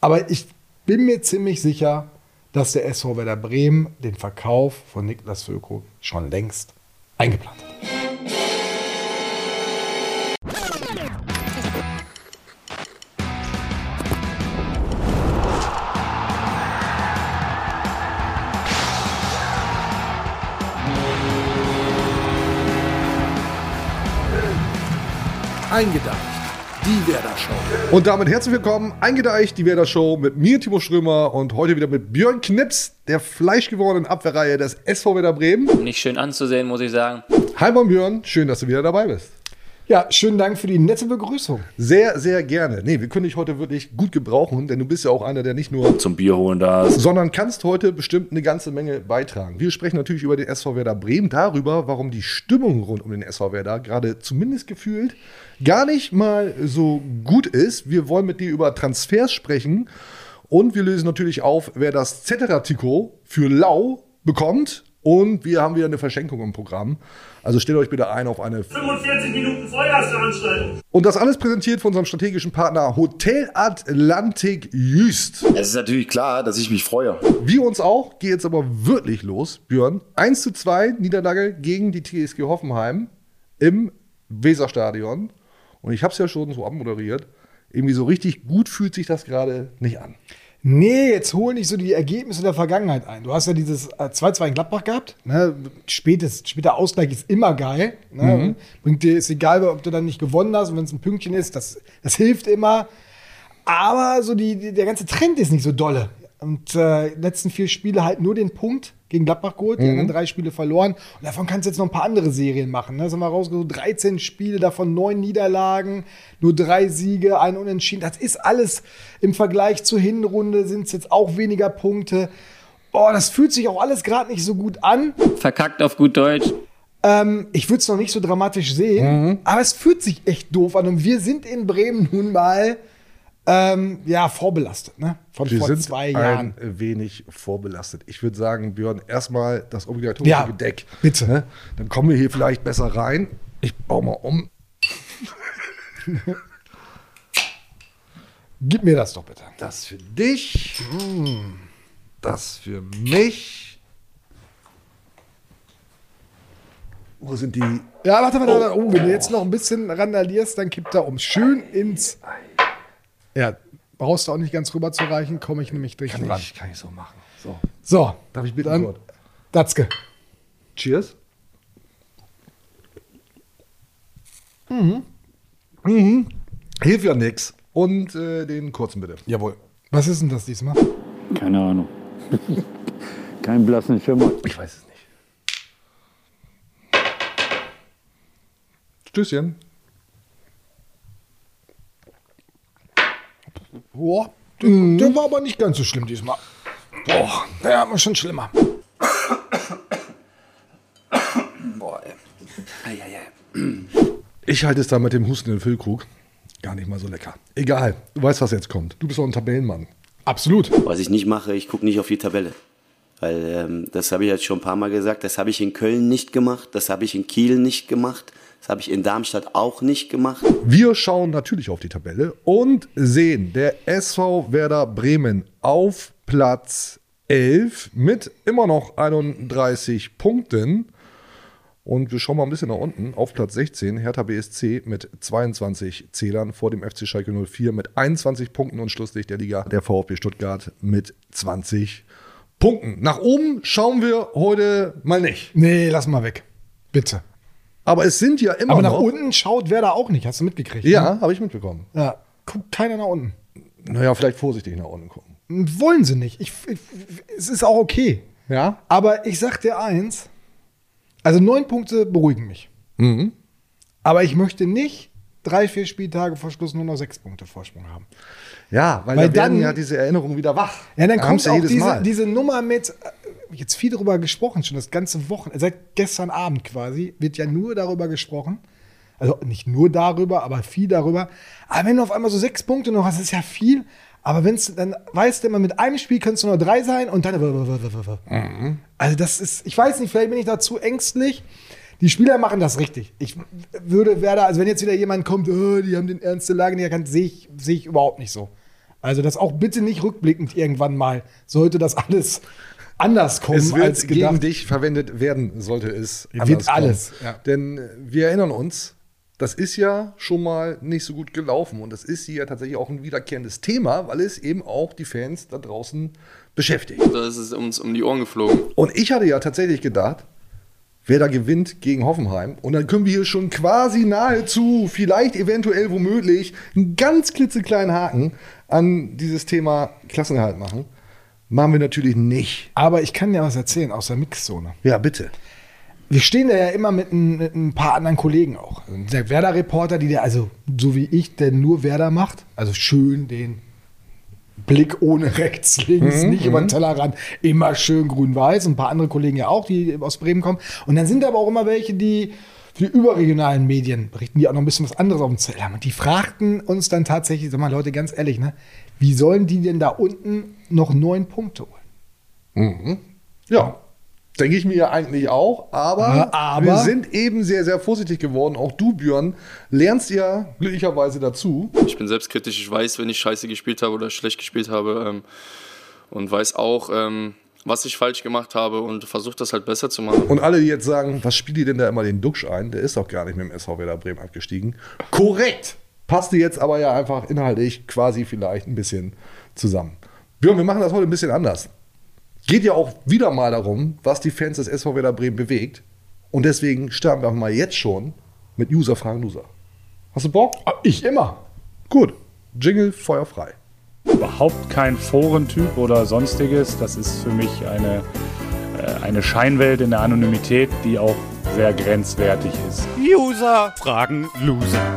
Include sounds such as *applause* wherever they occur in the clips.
Aber ich bin mir ziemlich sicher, dass der SV Werder Bremen den Verkauf von Niklas Füllkrug schon längst eingeplant hat. Eingedeicht. Show. Und damit herzlich willkommen, eingedeicht, die Werder Show mit mir, Timo Strömer und heute wieder mit Björn Knips, der fleischgewordenen Abwehrreihe des SV Werder Bremen. Nicht schön anzusehen, muss ich sagen. Hi, Björn, schön, dass du wieder dabei bist. Ja, schönen Dank für die nette Begrüßung. Sehr, sehr gerne. Nee, wir können dich heute wirklich gut gebrauchen, denn du bist ja auch einer, der nicht nur Zum Bier holen da ist. sondern kannst heute bestimmt eine ganze Menge beitragen. Wir sprechen natürlich über den SV Werder Bremen, darüber, warum die Stimmung rund um den SV Werder gerade zumindest gefühlt gar nicht mal so gut ist. Wir wollen mit dir über Transfers sprechen und wir lösen natürlich auf, wer das Cetera-Trikot für Lau bekommt. Und wir haben wieder eine Verschenkung im Programm. Also stellt euch bitte ein auf eine 45 Minuten Vollgasveranstaltung. und das alles präsentiert von unserem strategischen Partner Hotel Atlantik Jüst. Es ist natürlich klar, dass ich mich freue. Wir uns auch, geht jetzt aber wirklich los, Björn. 1 zu 2 Niederlage gegen die TSG Hoffenheim im Weserstadion. Und ich habe es ja schon so abmoderiert. Irgendwie so richtig gut fühlt sich das gerade nicht an. Nee, jetzt hol nicht so die Ergebnisse der Vergangenheit ein. Du hast ja dieses äh, 2-2 in Gladbach gehabt. Ne? Spätes, später Ausgleich ist immer geil. Ne? Bringt dir, ist egal, ob du dann nicht gewonnen hast und wenn es ein Pünktchen ist, das, das hilft immer. Aber so die, die, der ganze Trend ist nicht so dolle. Und äh, letzten vier Spiele halt nur den Punkt gegen Gladbach geholt, die anderen drei Spiele verloren. Und davon kannst du jetzt noch ein paar andere Serien machen. Ne? Das haben wir rausgesucht, 13 Spiele, davon neun Niederlagen, nur drei Siege, ein Unentschieden. Das ist alles im Vergleich zur Hinrunde, sind es jetzt auch weniger Punkte. Boah, das fühlt sich auch alles gerade nicht so gut an. Verkackt auf gut Deutsch. Ähm, ich würde es noch nicht so dramatisch sehen, aber es fühlt sich echt doof an. Und wir sind in Bremen nun mal ähm, ja, vorbelastet, ne? Von Wir vor sind zwei ein Jahren. wenig vorbelastet. Ich würde sagen, Björn, erstmal das obligatorische Ja, Gedeck. bitte. Ne? Dann kommen wir hier vielleicht besser rein. Ich baue mal um. *laughs* Gib mir das doch bitte. Das für dich. Das für mich. Wo sind die? Ja, warte, warte, warte. Oh, wenn du jetzt noch ein bisschen randalierst, dann kippt er um. Schön ins. Ja, brauchst du auch nicht ganz rüber zu reichen, komme ich nämlich durch Kann ran. ich, kann ich so machen. So. So, Darf ich bitte Wort? Datzke. Cheers. Mhm. Hilft ja nix. Und äh, den kurzen bitte. Jawohl. Was ist denn das diesmal? Keine Ahnung. *laughs* Kein blassen Schimmer. Ich weiß es nicht. Stößchen. Boah, der, der war aber nicht ganz so schlimm diesmal. Boah, der hat man schon schlimmer. Boah, ey. Ei, ei, ei. Ich halte es da mit dem Husten in Füllkrug gar nicht mal so lecker. Egal, du weißt, was jetzt kommt. Du bist doch ein Tabellenmann. Absolut. Was ich nicht mache, ich gucke nicht auf die Tabelle. Weil ähm, das habe ich jetzt schon ein paar Mal gesagt, das habe ich in Köln nicht gemacht, das habe ich in Kiel nicht gemacht, das habe ich in Darmstadt auch nicht gemacht. Wir schauen natürlich auf die Tabelle und sehen der SV Werder Bremen auf Platz 11 mit immer noch 31 Punkten. Und wir schauen mal ein bisschen nach unten. Auf Platz 16 Hertha BSC mit 22 Zählern vor dem FC Schalke 04 mit 21 Punkten und Schlusslicht der Liga. Der VfB Stuttgart mit 20 Punkten. Nach oben schauen wir heute mal nicht. Nee, lass mal weg. Bitte. Aber es sind ja immer Aber nach noch. unten schaut wer da auch nicht. Hast du mitgekriegt? Ne? Ja, habe ich mitbekommen. ja. Guckt keiner nach unten. Naja, vielleicht vorsichtig nach unten gucken. Wollen sie nicht. Ich, ich, es ist auch okay. Ja? Aber ich sag dir eins: also neun Punkte beruhigen mich. Mhm. Aber ich möchte nicht drei, vier Spieltage vor Schluss nur noch sechs Punkte Vorsprung haben. Ja, weil, Weil da werden dann- ja diese Erinnerungen wieder wach. Ja, dann Da kommt ja auch diese, Mal. diese Nummer mit, äh, jetzt viel darüber gesprochen, schon das ganze Wochenende, seit gestern Abend quasi, wird ja nur darüber gesprochen. Also nicht nur darüber, aber viel darüber. Aber wenn du auf einmal so sechs Punkte noch hast, ist ja viel. Aber wenn es, dann weißt du immer, mit einem Spiel kannst du nur drei sein und dann. Mhm. Also das ist, ich weiß nicht, vielleicht bin ich da zu ängstlich. Die Spieler machen das richtig. Ich würde Werder, also wenn jetzt wieder jemand kommt, oh, die haben den ernste Lage nicht erkannt, sehe ich, sehe ich überhaupt nicht so. Also das auch bitte nicht rückblickend irgendwann mal, sollte das alles anders kommen Es wird als gegen gedacht. dich verwendet werden, sollte es Wird anders kommen. alles, ja. Denn äh, wir erinnern uns, das ist ja schon mal nicht so gut gelaufen und das ist hier tatsächlich auch ein wiederkehrendes Thema, weil es eben auch die Fans da draußen beschäftigt. Da ist es uns um die Ohren geflogen. Und ich hatte ja tatsächlich gedacht, wer da gewinnt gegen Hoffenheim. Und dann können wir hier schon quasi nahezu, vielleicht eventuell womöglich, einen ganz klitzekleinen Haken an dieses Thema Klassenerhalt machen. Machen wir natürlich nicht. Aber ich kann ja was erzählen aus der Mixzone. Ja, bitte. Wir stehen da ja immer mit ein, mit ein paar anderen Kollegen auch. Also Der Werder-Reporter, die der, also so wie ich, der nur Werder macht, also schön den Blick ohne rechts, *laughs* links, nicht über den Tellerrand, immer schön grün-weiß. Ein paar andere Kollegen ja auch, die aus Bremen kommen. Und dann sind aber auch immer welche, die für die überregionalen Medien berichten, die auch noch ein bisschen was anderes auf dem Zettel haben. Und die fragten uns dann tatsächlich, sag mal Leute, ganz ehrlich, ne, wie sollen die denn da unten noch neun Punkte holen? Ja, denke ich mir ja eigentlich auch. Aber, aber- wir sind eben sehr, sehr vorsichtig geworden. Auch du, Björn, lernst ja glücklicherweise dazu. Ich bin selbstkritisch, ich weiß, wenn ich scheiße gespielt habe oder schlecht gespielt habe ähm, und weiß auch, ähm, was ich falsch gemacht habe und versuche das halt besser zu machen. Und alle, die jetzt sagen, was spielt ihr denn da immer den Duxch ein? Der ist doch gar nicht mit dem SV Werder Bremen abgestiegen. Korrekt! Passte jetzt aber ja einfach inhaltlich quasi vielleicht ein bisschen zusammen. Björn, wir machen das heute ein bisschen anders. Geht ja auch wieder mal darum, was die Fans des SV Werder Bremen bewegt. Und deswegen starten wir auch mal jetzt schon mit User fragen Loser. Hast du Bock? Ich immer. Gut. Jingle feuerfrei. Überhaupt kein Forentyp oder sonstiges. Das ist für mich eine, äh, eine Scheinwelt in der Anonymität, die auch sehr grenzwertig ist. User fragen Loser.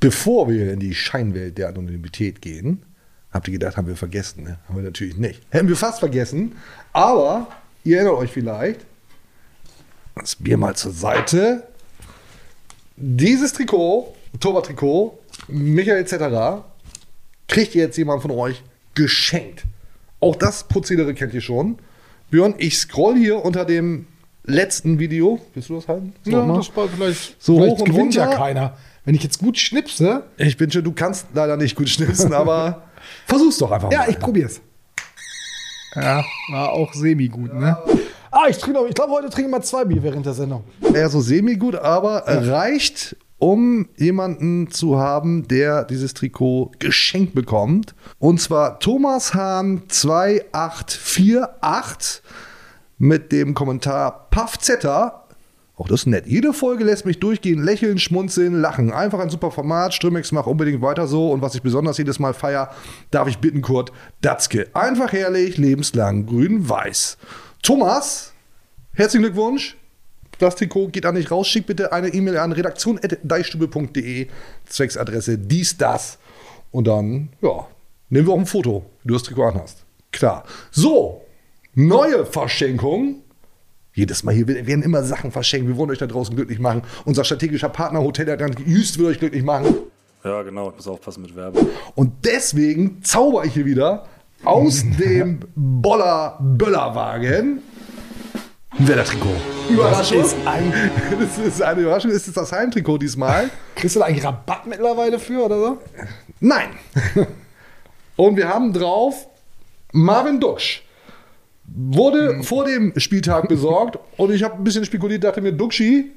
Bevor wir in die Scheinwelt der Anonymität gehen, habt ihr gedacht, haben wir vergessen? Ne? Haben wir natürlich nicht. Hätten wir fast vergessen. Aber ihr erinnert euch vielleicht, das Bier mal zur Seite. Dieses Trikot, Torwarttrikot, Michael etc., kriegt jetzt jemand von euch geschenkt. Auch das Prozedere kennt ihr schon. Björn, ich scroll hier unter dem letzten Video. Willst du das halten? Ja, Nochmal? das war vielleicht, So vielleicht hoch und gewinnt ja runter. keiner. Wenn ich jetzt gut schnipse, Ich bin schon, du kannst leider nicht gut schnipsen, *laughs* aber versuch's doch einfach ja, mal. ich probier's. Ja, war auch semi-gut, ne? Ah, ich trinke noch, ich glaube, heute trinke ich mal zwei Bier während der Sendung. Eher so semi-gut, aber reicht, um jemanden zu haben, der dieses Trikot geschenkt bekommt. Und zwar Thomas Hahn 2848 mit dem Kommentar Paffzetter. Auch das ist nett. Jede Folge lässt mich durchgehen, lächeln, schmunzeln, lachen. Einfach ein super Format. Strömix macht unbedingt weiter so. Und was ich besonders jedes Mal feier, darf ich bitten, Kurt Datzke. Einfach herrlich, lebenslang, grün-weiß. Thomas, herzlichen Glückwunsch. Das Trikot geht an dich raus. Schick bitte eine E-Mail an redaktion.deichstube.de. Zwecksadresse dies, das. Und dann, ja, nehmen wir auch ein Foto, wie du das Trikot anhast. Klar. So, neue Verschenkung. Jedes Mal hier werden immer Sachen verschenkt. Wir wollen euch da draußen glücklich machen. Unser strategischer Partner Hotel Atlantik Jüst will euch glücklich machen. Ja, genau. Ich muss aufpassen mit Werbung. Und deswegen zauber ich hier wieder aus *laughs* dem Boller Böllerwagen ein Werder-Trikot. Überraschung. Das ist ein- *laughs* Das ist eine Überraschung. Ist es das Heimtrikot diesmal? Kriegst du da eigentlich Rabatt mittlerweile für oder so? Nein. *laughs* Und wir haben drauf Marvin Duksch. Wurde vor dem Spieltag besorgt *laughs* und ich habe ein bisschen spekuliert, dachte mir, Duxchi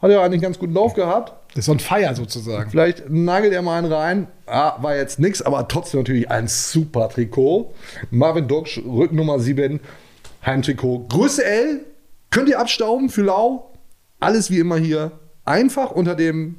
hat ja eigentlich einen ganz guten Lauf gehabt. Das ist so ein Feier sozusagen. Vielleicht nagelt er mal einen rein. Ah, war jetzt nix, aber trotzdem natürlich ein super Trikot. Marvin Duksch, Rücknummer 7, Heimtrikot. Größe L, könnt ihr abstauben für Lau. Alles wie immer hier. Einfach unter dem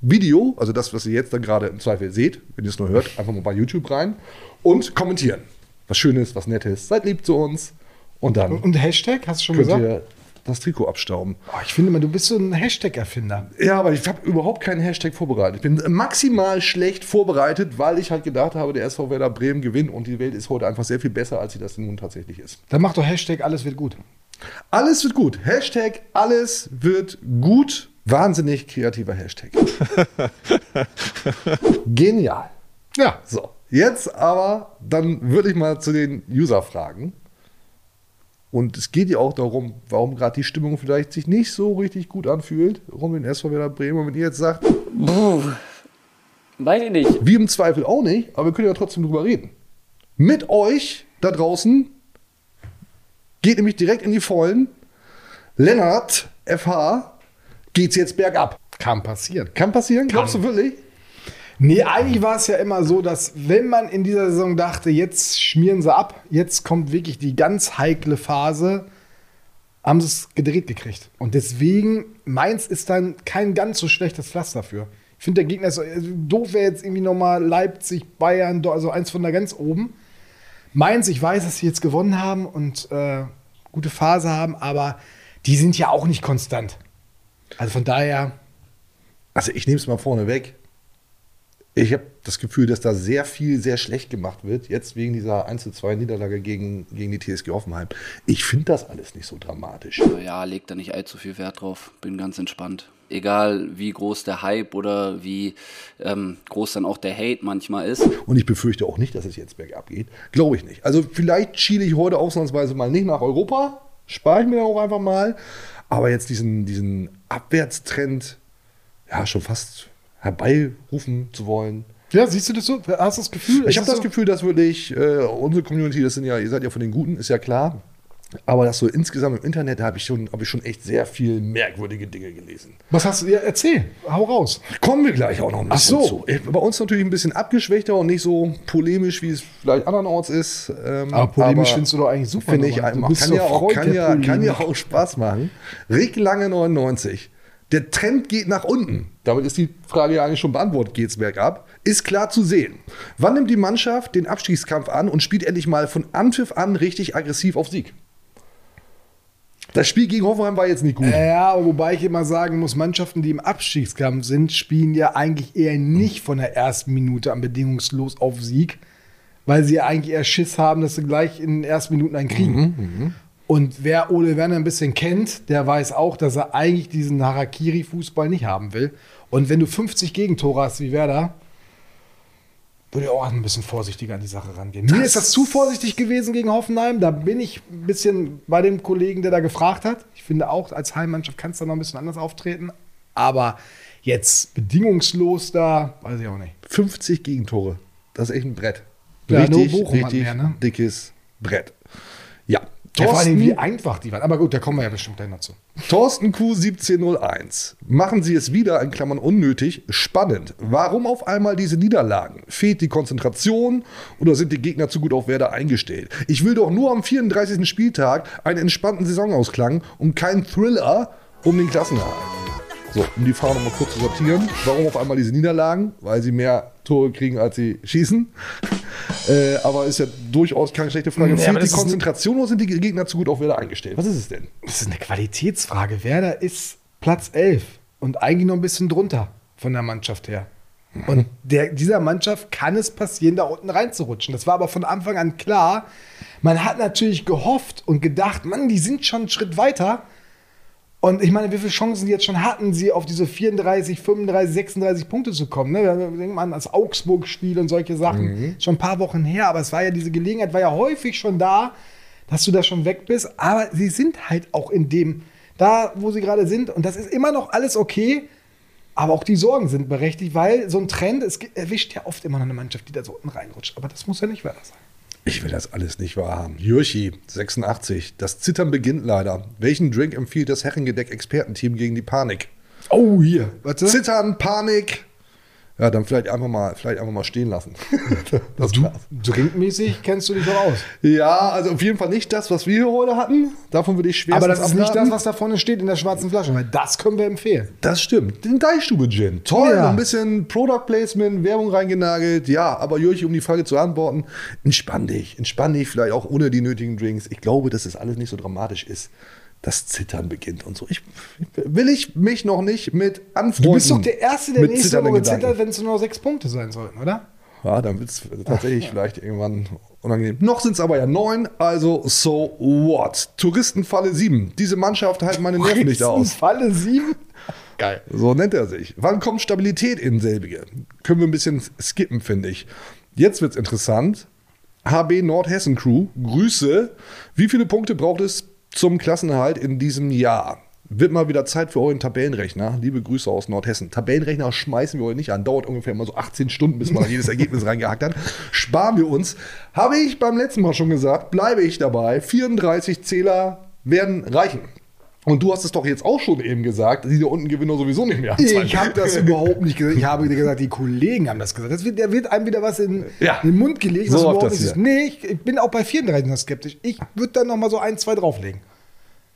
Video, also das, was ihr jetzt dann gerade im Zweifel seht, wenn ihr es nur hört, einfach mal bei YouTube rein und kommentieren. Was Schönes, was Nettes. Seid lieb zu uns. Und dann Und Hashtag, hast du schon könnt gesagt? ihr das Trikot abstauben. Oh, ich finde mal, du bist so ein Hashtag-Erfinder. Ja, aber ich habe überhaupt keinen Hashtag vorbereitet. Ich bin maximal schlecht vorbereitet, weil ich halt gedacht habe, der SV Werder Bremen gewinnt und die Welt ist heute einfach sehr viel besser, als sie das nun tatsächlich ist. Dann mach doch Hashtag, alles wird gut. Alles wird gut. Hashtag alles wird gut. Wahnsinnig kreativer Hashtag. *laughs* Genial. Ja. So, jetzt aber, dann würde ich mal zu den User-Fragen. Und es geht ja auch darum, warum gerade die Stimmung vielleicht sich nicht so richtig gut anfühlt, rund um den SV Werder Bremen. Und wenn ihr jetzt sagt, Puh. Weiß ich nicht. Wir im Zweifel auch nicht, aber wir können ja trotzdem drüber reden. Mit euch da draußen geht nämlich direkt in die Vollen. Lennart, FH, geht's jetzt bergab. Kann passieren. Kann passieren, glaubst du wirklich? Nee, eigentlich war es ja immer so, dass wenn man in dieser Saison dachte, jetzt schmieren sie ab, jetzt kommt wirklich die ganz heikle Phase, haben sie es gedreht gekriegt. Und deswegen, Mainz ist dann kein ganz so schlechtes Pflaster dafür. Ich finde, der Gegner ist also doof, wäre jetzt irgendwie nochmal Leipzig, Bayern, also eins von da ganz oben. Mainz, ich weiß, dass sie jetzt gewonnen haben und äh, gute Phase haben, aber die sind ja auch nicht konstant. Also von daher, Also ich nehme es mal vorne weg. Ich habe das Gefühl, dass da sehr viel sehr schlecht gemacht wird, jetzt wegen dieser 1 zu 2 Niederlage gegen, gegen die TSG Hoffenheim. Ich finde das alles nicht so dramatisch. Ja, leg da nicht allzu viel Wert drauf. Bin ganz entspannt. Egal wie groß der Hype oder wie ähm, groß dann auch der Hate manchmal ist. Und ich befürchte auch nicht, dass es jetzt bergab geht. Glaube ich nicht. Also vielleicht schiele ich heute ausnahmsweise mal nicht nach Europa. Spare ich mir auch einfach mal. Aber jetzt diesen, diesen Abwärtstrend, ja, schon fast herbeirufen zu wollen. ja, siehst du das so? Hast du das Gefühl? Ich habe es das so? Gefühl, dass wirklich äh, unsere Community, das sind ja, ihr seid ja von den Guten, ist ja klar. Aber das so insgesamt im Internet habe ich, schon, hab ich schon echt sehr viel merkwürdige Dinge gelesen. Was hast du? Ja, erzähl, hau raus. Kommen wir gleich auch noch ein Ach bisschen so. zu. Ich- Bei uns natürlich ein bisschen abgeschwächter und nicht so polemisch, wie es vielleicht andernorts ist. Ähm, Aber polemisch findest du doch eigentlich super, Finde ich, kann, so ja auch, kann, ja, kann ja auch Spaß machen. Rick Lange 99. Der Trend geht nach unten. Damit ist die Frage ja eigentlich schon beantwortet. Geht's bergab? Ist klar zu sehen. Wann nimmt die Mannschaft den Abstiegskampf an und spielt endlich mal von Anpfiff an richtig aggressiv auf Sieg? Das Spiel gegen Hoffenheim war jetzt nicht gut. Ja, aber wobei ich immer sagen muss, Mannschaften, die im Abstiegskampf sind, spielen ja eigentlich eher nicht von der ersten Minute an bedingungslos auf Sieg, weil sie ja eigentlich eher Schiss haben, dass sie gleich in den ersten Minuten einen kriegen. Und wer Ole Werner ein bisschen kennt, der weiß auch, dass er eigentlich diesen Harakiri-Fußball nicht haben will. Und wenn du 50 Gegentore hast wie Werder, würde ich auch ein bisschen vorsichtiger an die Sache rangehen. Mir ist das zu vorsichtig gewesen gegen Hoffenheim. Da bin ich ein bisschen bei dem Kollegen, der da gefragt hat. Ich finde auch, als Heimmannschaft kannst du noch ein bisschen anders auftreten. Aber jetzt bedingungslos da, weiß ich auch nicht. 50 Gegentore. Das ist echt ein Brett. Ja, nur richtig, Bochum richtig mehr, ne? dickes Brett. Ja. Ja, vor allem, Thorsten, wie einfach die waren. Aber gut, da kommen wir ja bestimmt gleich noch zu. Thorsten Q1701. Machen Sie es wieder, in Klammern unnötig, spannend. Warum auf einmal diese Niederlagen? Fehlt die Konzentration oder sind die Gegner zu gut auf Werder eingestellt? Ich will doch nur am 34. Spieltag einen entspannten Saisonausklang und keinen Thriller um den Klassenerhalt. So, um die Frage nochmal kurz zu sortieren. Warum auf einmal diese Niederlagen? Weil sie mehr Tore kriegen, als sie schießen. *laughs* Äh, aber ist ja durchaus keine schlechte Frage. Ja, Fehlt die Konzentration oder sind die Gegner zu gut auf Werder eingestellt? Was ist es denn? Das ist eine Qualitätsfrage. Werder ist Platz 11 und eigentlich noch ein bisschen drunter von der Mannschaft her. Und der, dieser Mannschaft kann es passieren, da unten reinzurutschen. Das war aber von Anfang an klar. Man hat natürlich gehofft und gedacht, Mann, die sind schon einen Schritt weiter. Und ich meine, wie viele Chancen die jetzt schon hatten, sie auf diese 34, 35, 36 Punkte zu kommen. Ne? Wir denken an das Augsburg-Spiel und solche Sachen. Schon ein paar Wochen her, aber es war ja diese Gelegenheit, war ja häufig schon da, dass du da schon weg bist. Aber sie sind halt auch in dem, da wo sie gerade sind. Und das ist immer noch alles okay. Aber auch die Sorgen sind berechtigt, weil so ein Trend, es erwischt ja oft immer noch eine Mannschaft, die da so unten reinrutscht. Aber das muss ja nicht weiter sein. Ich will das alles nicht wahrhaben. Jürchi, 86. Das Zittern beginnt leider. Welchen Drink empfiehlt das Herrengedeck-Expertenteam gegen die Panik? Oh, hier. Warte. Zittern, Panik. Ja, dann vielleicht einfach mal, vielleicht einfach mal stehen lassen. *laughs* das Du, war's. drinkmäßig kennst du dich doch aus. Ja, also auf jeden Fall nicht das, was wir hier heute hatten. Davon würde ich schwer Aber das ist nicht das, was da vorne steht in der schwarzen Flasche, weil das können wir empfehlen. Das stimmt. Den Deichstube-Gin. Toll, Ja. noch ein bisschen Product Placement, Werbung reingenagelt. Ja, aber Jürchi, um die Frage zu antworten, entspann dich. Entspann dich, vielleicht auch ohne die nötigen Drinks. Ich glaube, dass es alles nicht so dramatisch ist. Das Zittern beginnt und so. Ich, will ich mich noch nicht mit anfreunden. Du bist doch der Erste, der nächste Woche zittert, wenn es nur noch sechs Punkte sein sollten, oder? Ja, dann wird es tatsächlich vielleicht irgendwann unangenehm. Noch sind es aber ja neun, also so what? Touristenfalle 7. Diese Mannschaft halten meine Nerven nicht aus. Falle sieben? *laughs* Geil. So nennt er sich. Wann kommt Stabilität in selbige? Können wir ein bisschen skippen, finde ich. Jetzt wird's interessant. HB Nordhessen Crew, Grüße. Wie viele Punkte braucht es zum Klassenerhalt in diesem Jahr? wird mal wieder Zeit für euren Tabellenrechner. Liebe Grüße aus Nordhessen. Tabellenrechner schmeißen wir heute nicht an. Dauert ungefähr immer so 18 Stunden, bis man an jedes Ergebnis *laughs* reingehackt hat. Sparen wir uns. Habe ich beim letzten Mal schon gesagt, bleibe ich dabei. 34 Zähler werden reichen. Und du hast es doch jetzt auch schon eben gesagt, die da unten gewinnen sowieso nicht mehr. Ich habe das *laughs* überhaupt nicht gesagt. Ich habe gesagt, die Kollegen haben das gesagt. Das wird, da wird einem wieder was in, Ja. in den Mund gelegt. So läuft das hier. Nee, ich, ich bin auch bei 34 noch skeptisch. Ich würde da noch mal so ein, zwei drauflegen.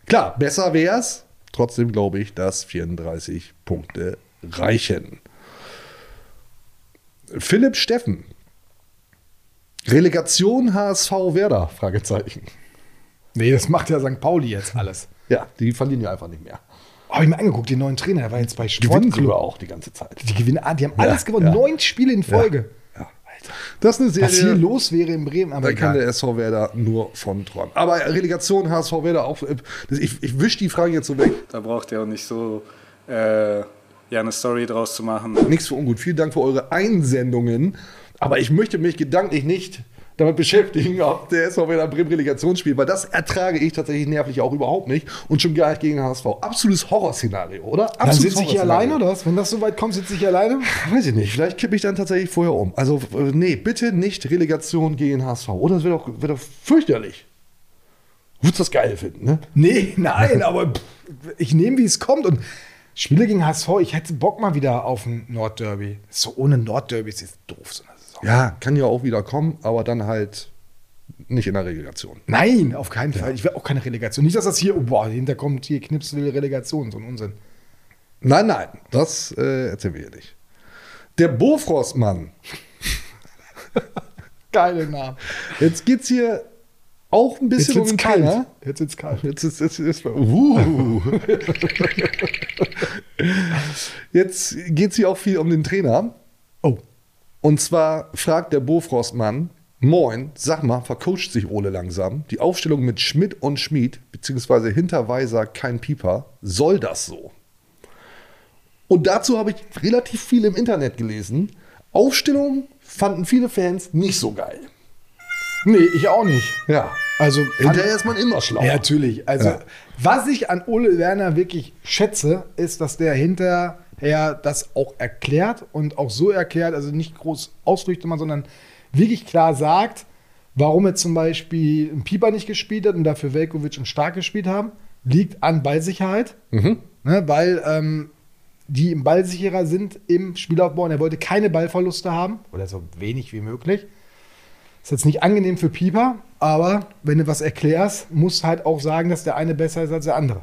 Klar, besser wär's. Trotzdem glaube ich, dass 34 Punkte reichen. Philipp Steffen. Relegation HSV Werder? Fragezeichen. Nee, das macht ja St. Pauli jetzt alles. Ja, die verlieren ja einfach nicht mehr. Habe ich mir angeguckt, den neuen Trainer, der war jetzt bei Gewinnen Sportclub. sogar auch die ganze Zeit. Die gewinnen, ah, die haben alles gewonnen. ja. Neun Spiele in Folge. Das ist eine Serie. Was hier los wäre in Bremen, aber Da kann der SV Werder nur von träumen. Aber Relegation HSV Werder auch. äh, Ich, ich wische die Frage jetzt so weg. Da braucht ihr auch nicht so äh, ja, eine Story draus zu machen. Nichts für ungut. Vielen Dank für eure Einsendungen. Aber ich möchte mich gedanklich nicht damit beschäftigen, ob der SV Werder Bremen Relegation spielt, weil das ertrage ich tatsächlich nervlich auch überhaupt nicht und schon gar nicht gegen HSV. Absolutes Horrorszenario, oder? Dann Absolutes sitze ich hier alleine oder was? Wenn das so weit kommt, sitze ich hier alleine? Weiß ich nicht. Vielleicht kippe ich dann tatsächlich vorher um. Also, äh, nee, bitte nicht Relegation gegen HSV. Oder das wäre doch, wär doch fürchterlich. Würdest das geil finden, ne? Nee, nein, aber ich nehme, wie es kommt. Und Spiele gegen HSV, ich hätte Bock mal wieder auf ein Nordderby. So ohne Nordderby ist jetzt doof. So Saison. Ja, kann ja auch wieder kommen, aber dann halt nicht in der Relegation. Nein, auf keinen Fall. Ich will auch keine Relegation. Nicht, dass das hier, oh, boah, hinter kommt hier Knips will Relegation, so ein Unsinn. Nein, nein, das äh, erzählen wir hier nicht. Der Bofrostmann. *laughs* Geile Namen. Jetzt geht's hier auch ein bisschen Jetzt um den kalt. Trainer. Jetzt wird's kalt. Jetzt ist es ist, uh. *laughs* Jetzt geht es hier auch viel um den Trainer. Und zwar fragt der Bofrostmann: Moin, sag mal, vercoacht sich Ole langsam? Die Aufstellung mit Schmidt und Schmied, beziehungsweise hinter Weiser kein Pieper, soll das so? Und dazu habe ich relativ viel im Internet gelesen. Aufstellung fanden viele Fans nicht so geil. Nee, ich auch nicht. Ja. Also, Hinterher ist man immer schlauer. Ja, natürlich. Also, Ja. was ich an Ole Werner wirklich schätze, ist, dass der hinterher das auch erklärt und auch so erklärt, also nicht groß ausflüchte mal, sondern wirklich klar sagt, warum er zum Beispiel ein Pieper nicht gespielt hat und dafür Velkovic und Stark gespielt haben, liegt an Ballsicherheit, ne, weil ähm, die im Ballsicherer sind im Spielaufbau und er wollte keine Ballverluste haben oder so wenig wie möglich. Ist jetzt nicht angenehm für Pieper, aber wenn du was erklärst, muss halt auch sagen, dass der eine besser ist als der andere.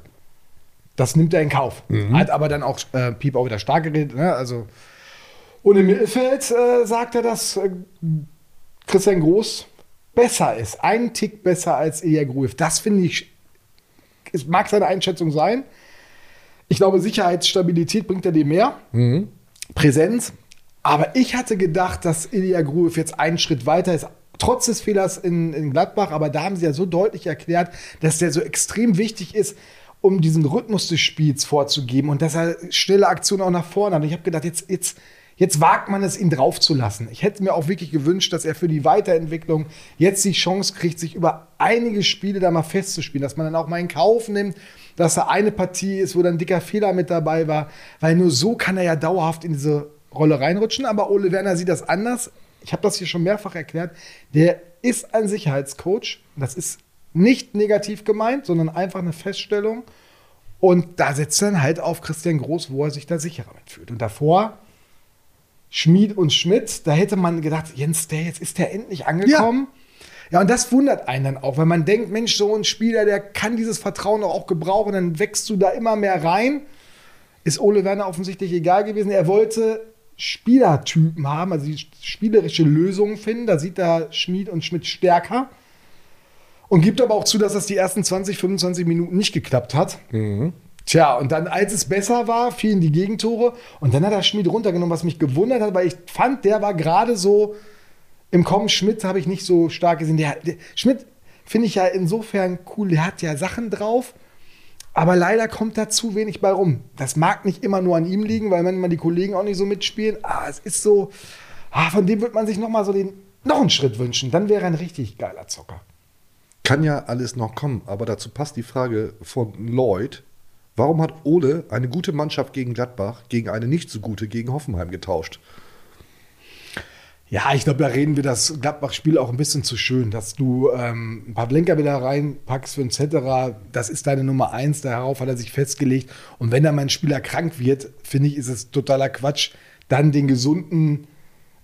Das nimmt er in Kauf. Hat aber dann auch äh, Pieper auch wieder stark geredet. Ne? Also, und im Mittelfeld äh, sagt er, dass äh, Christian Groß besser ist. Einen Tick besser als Elia Gruev. Das finde ich, es mag seine Einschätzung sein. Ich glaube, Sicherheitsstabilität bringt er dir mehr. Präsenz. Aber ich hatte gedacht, dass Ilya Gruev jetzt einen Schritt weiter ist, trotz des Fehlers in, in Gladbach. Aber da haben sie ja so deutlich erklärt, dass der so extrem wichtig ist, um diesen Rhythmus des Spiels vorzugeben und dass er schnelle Aktionen auch nach vorne hat. Und ich habe gedacht, jetzt, jetzt, jetzt wagt man es, ihn draufzulassen. Ich hätte mir auch wirklich gewünscht, dass er für die Weiterentwicklung jetzt die Chance kriegt, sich über einige Spiele da mal festzuspielen, dass man dann auch mal in Kauf nimmt, dass da eine Partie ist, wo dann ein dicker Fehler mit dabei war, weil nur so kann er ja dauerhaft in diese Rolle reinrutschen. Aber Ole Werner sieht das anders. Ich habe das hier schon mehrfach erklärt. Der ist ein Sicherheitscoach. Das ist nicht negativ gemeint, sondern einfach eine Feststellung. Und da setzt dann halt auf Christian Groß, wo er sich da sicherer mitfühlt. Und davor Schmied und Schmidt, da hätte man gedacht, Jens, der jetzt ist der endlich angekommen. Ja. und das wundert einen dann auch, weil man denkt, Mensch, so ein Spieler, der kann dieses Vertrauen auch gebrauchen, dann wächst du da immer mehr rein. Ist Ole Werner offensichtlich egal gewesen. Er wollte Spielertypen haben, also die spielerische Lösungen finden. Da sieht er Schmied und Schmidt stärker. Und gibt aber auch zu, dass das die ersten 20, 25 Minuten nicht geklappt hat. Tja, und dann, als es besser war, fielen die Gegentore. Und dann hat er Schmied runtergenommen, was mich gewundert hat, weil ich fand, der war gerade so im Kommen. Schmidt habe ich nicht so stark gesehen. Der, der, Schmidt finde ich ja insofern cool. Der hat ja Sachen drauf. Aber leider kommt da zu wenig bei rum. Das mag nicht immer nur an ihm liegen, weil manchmal die Kollegen auch nicht so mitspielen. Ah, es ist so, ah, von dem wird man sich noch mal so den, noch einen Schritt wünschen. Dann wäre er ein richtig geiler Zocker. Kann ja alles noch kommen, aber dazu passt die Frage von Lloyd. Warum hat Ole eine gute Mannschaft gegen Gladbach gegen eine nicht so gute gegen Hoffenheim getauscht? Ja, ich glaube, da reden wir das Gladbach-Spiel auch ein bisschen zu schön, dass du ähm, Pavlenka wieder reinpackst für ein Cetera. Das ist deine Nummer eins, darauf hat er sich festgelegt. Und wenn dann mein Spieler krank wird, finde ich, ist es totaler Quatsch, dann den gesunden,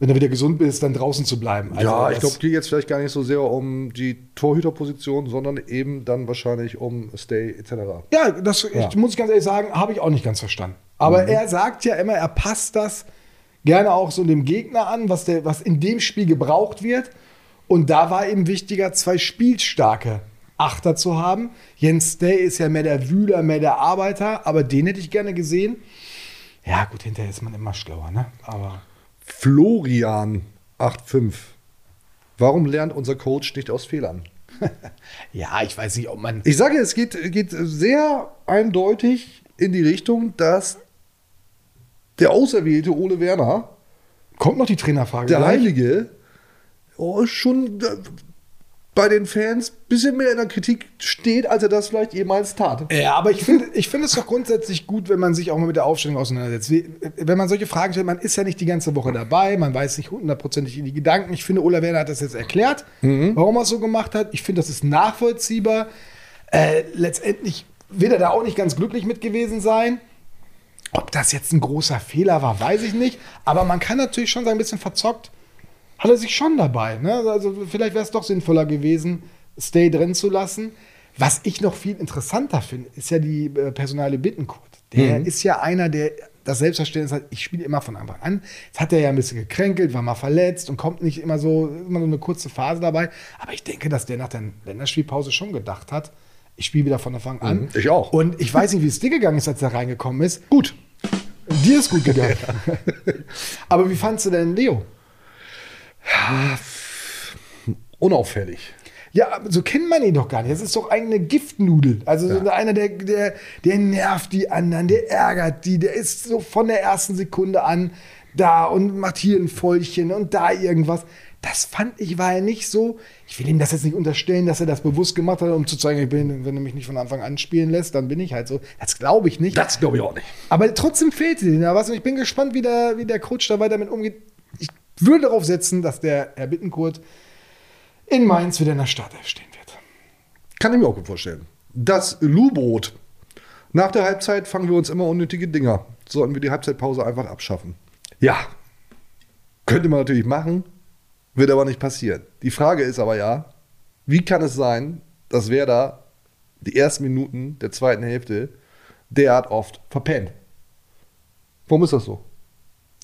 wenn er wieder gesund ist, dann draußen zu bleiben. Also ja, ich glaube, geht jetzt vielleicht gar nicht so sehr um die Torhüterposition, sondern eben dann wahrscheinlich um Stay etc. Ja, das Ja. Ich, muss ich ganz ehrlich sagen, habe ich auch nicht ganz verstanden. Aber er sagt ja immer, er passt das gerne auch so dem Gegner an, was, der, was in dem Spiel gebraucht wird. Und da war eben wichtiger, zwei spielstarke Achter zu haben. Jens Day ist ja mehr der Wühler, mehr der Arbeiter, aber den hätte ich gerne gesehen. Ja, gut, hinterher ist man immer schlauer, ne? Aber Florian 85. Warum lernt unser Coach nicht aus Fehlern? *laughs* ja, ich weiß nicht, ob man. Ich sage, es geht, geht sehr eindeutig in die Richtung, dass der auserwählte Ole Werner, Kommt noch die Trainerfrage. der gleich? Heilige, oh, schon bei den Fans ein bisschen mehr in der Kritik steht, als er das vielleicht jemals tat. Ja, aber ich finde ich finde es doch grundsätzlich gut, wenn man sich auch mal mit der Aufstellung auseinandersetzt. Wenn man solche Fragen stellt, man ist ja nicht die ganze Woche dabei, man weiß nicht hundertprozentig in die Gedanken. Ich finde, Ola Werner hat das jetzt erklärt, warum er es so gemacht hat. Ich finde, das ist nachvollziehbar. Äh, letztendlich wird er da auch nicht ganz glücklich mit gewesen sein. Ob das jetzt ein großer Fehler war, weiß ich nicht. Aber man kann natürlich schon sagen, ein bisschen verzockt hat er sich schon dabei. Ne? Also vielleicht wäre es doch sinnvoller gewesen, Stay drin zu lassen. Was ich noch viel interessanter finde, ist ja die äh, Personale Bittenkurt. Der Mhm. ist ja einer, der das Selbstverständnis hat, ich spiele immer von Anfang an. Jetzt hat er ja ein bisschen gekränkelt, war mal verletzt und kommt nicht immer so, immer so eine kurze Phase dabei. Aber ich denke, dass der nach der Länderspielpause schon gedacht hat, ich spiele wieder von Anfang an. Mhm, ich auch. Und ich weiß nicht, wie es dir gegangen ist, als er reingekommen ist. Gut. Dir ist gut gegangen. *laughs* Aber wie fandst du denn Leo? Unauffällig. Ja, so kennt man ihn doch gar nicht. Das ist doch eine Giftnudel. Also so einer, der, der, der nervt die anderen, der ärgert die, der ist so von der ersten Sekunde an da und macht hier ein Fäulchen und da irgendwas. Das fand ich war ja nicht so. Ich will ihm das jetzt nicht unterstellen, dass er das bewusst gemacht hat, um zu zeigen, ich bin, wenn er mich nicht von Anfang an spielen lässt, dann bin ich halt so. Das glaube ich nicht. Das glaube ich auch nicht. Aber trotzdem fehlte denen da was und ich bin gespannt, wie der, wie der Coach da weiter mit umgeht. Würde darauf setzen, dass der Herr Bittenkurt in Mainz wieder in der Startelf stehen wird. Kann ich mir auch gut vorstellen. Das Lu-Boot. Nach der Halbzeit fangen wir uns immer unnötige Dinger. Sollten wir die Halbzeitpause einfach abschaffen. Ja, könnte man natürlich machen, wird aber nicht passieren. Die Frage ist aber ja, wie kann es sein, dass Werder die ersten Minuten der zweiten Hälfte derart oft verpennt? Warum ist das so?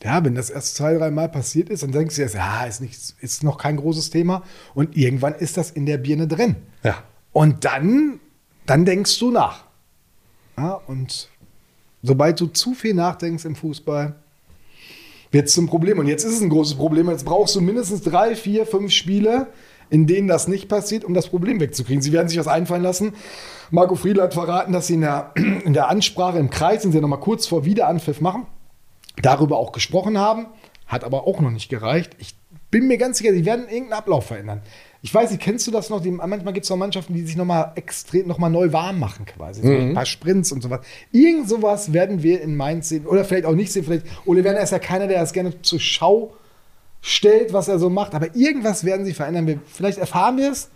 Ja, wenn das erst zwei, drei Mal passiert ist, dann denkst du jetzt, ja, ist, nicht, ist noch kein großes Thema. Und irgendwann ist das in der Birne drin. Ja. Und dann, dann denkst du nach. Ja, und sobald du zu viel nachdenkst im Fußball, wird es zum Problem. Und jetzt ist es ein großes Problem. Jetzt brauchst du mindestens drei, vier, fünf Spiele, in denen das nicht passiert, um das Problem wegzukriegen. Sie werden sich was einfallen lassen. Marco Friedl hat verraten, dass sie in der, *clears throat* in der Ansprache im Kreis, sind sie noch mal kurz vor Wiederanpfiff machen, darüber auch gesprochen haben. Hat aber auch noch nicht gereicht. Ich bin mir ganz sicher, sie werden irgendeinen Ablauf verändern. Ich weiß nicht, kennst du das noch? Die, manchmal gibt es noch Mannschaften, die sich nochmal extrem nochmal neu warm machen quasi. So ein paar Sprints und sowas. Irgend sowas werden wir in Mainz sehen. Oder vielleicht auch nicht sehen. Vielleicht, Ole Werner ist ja keiner, der das gerne zur Schau stellt, was er so macht. Aber irgendwas werden sie verändern. Wir, vielleicht erfahren wir es.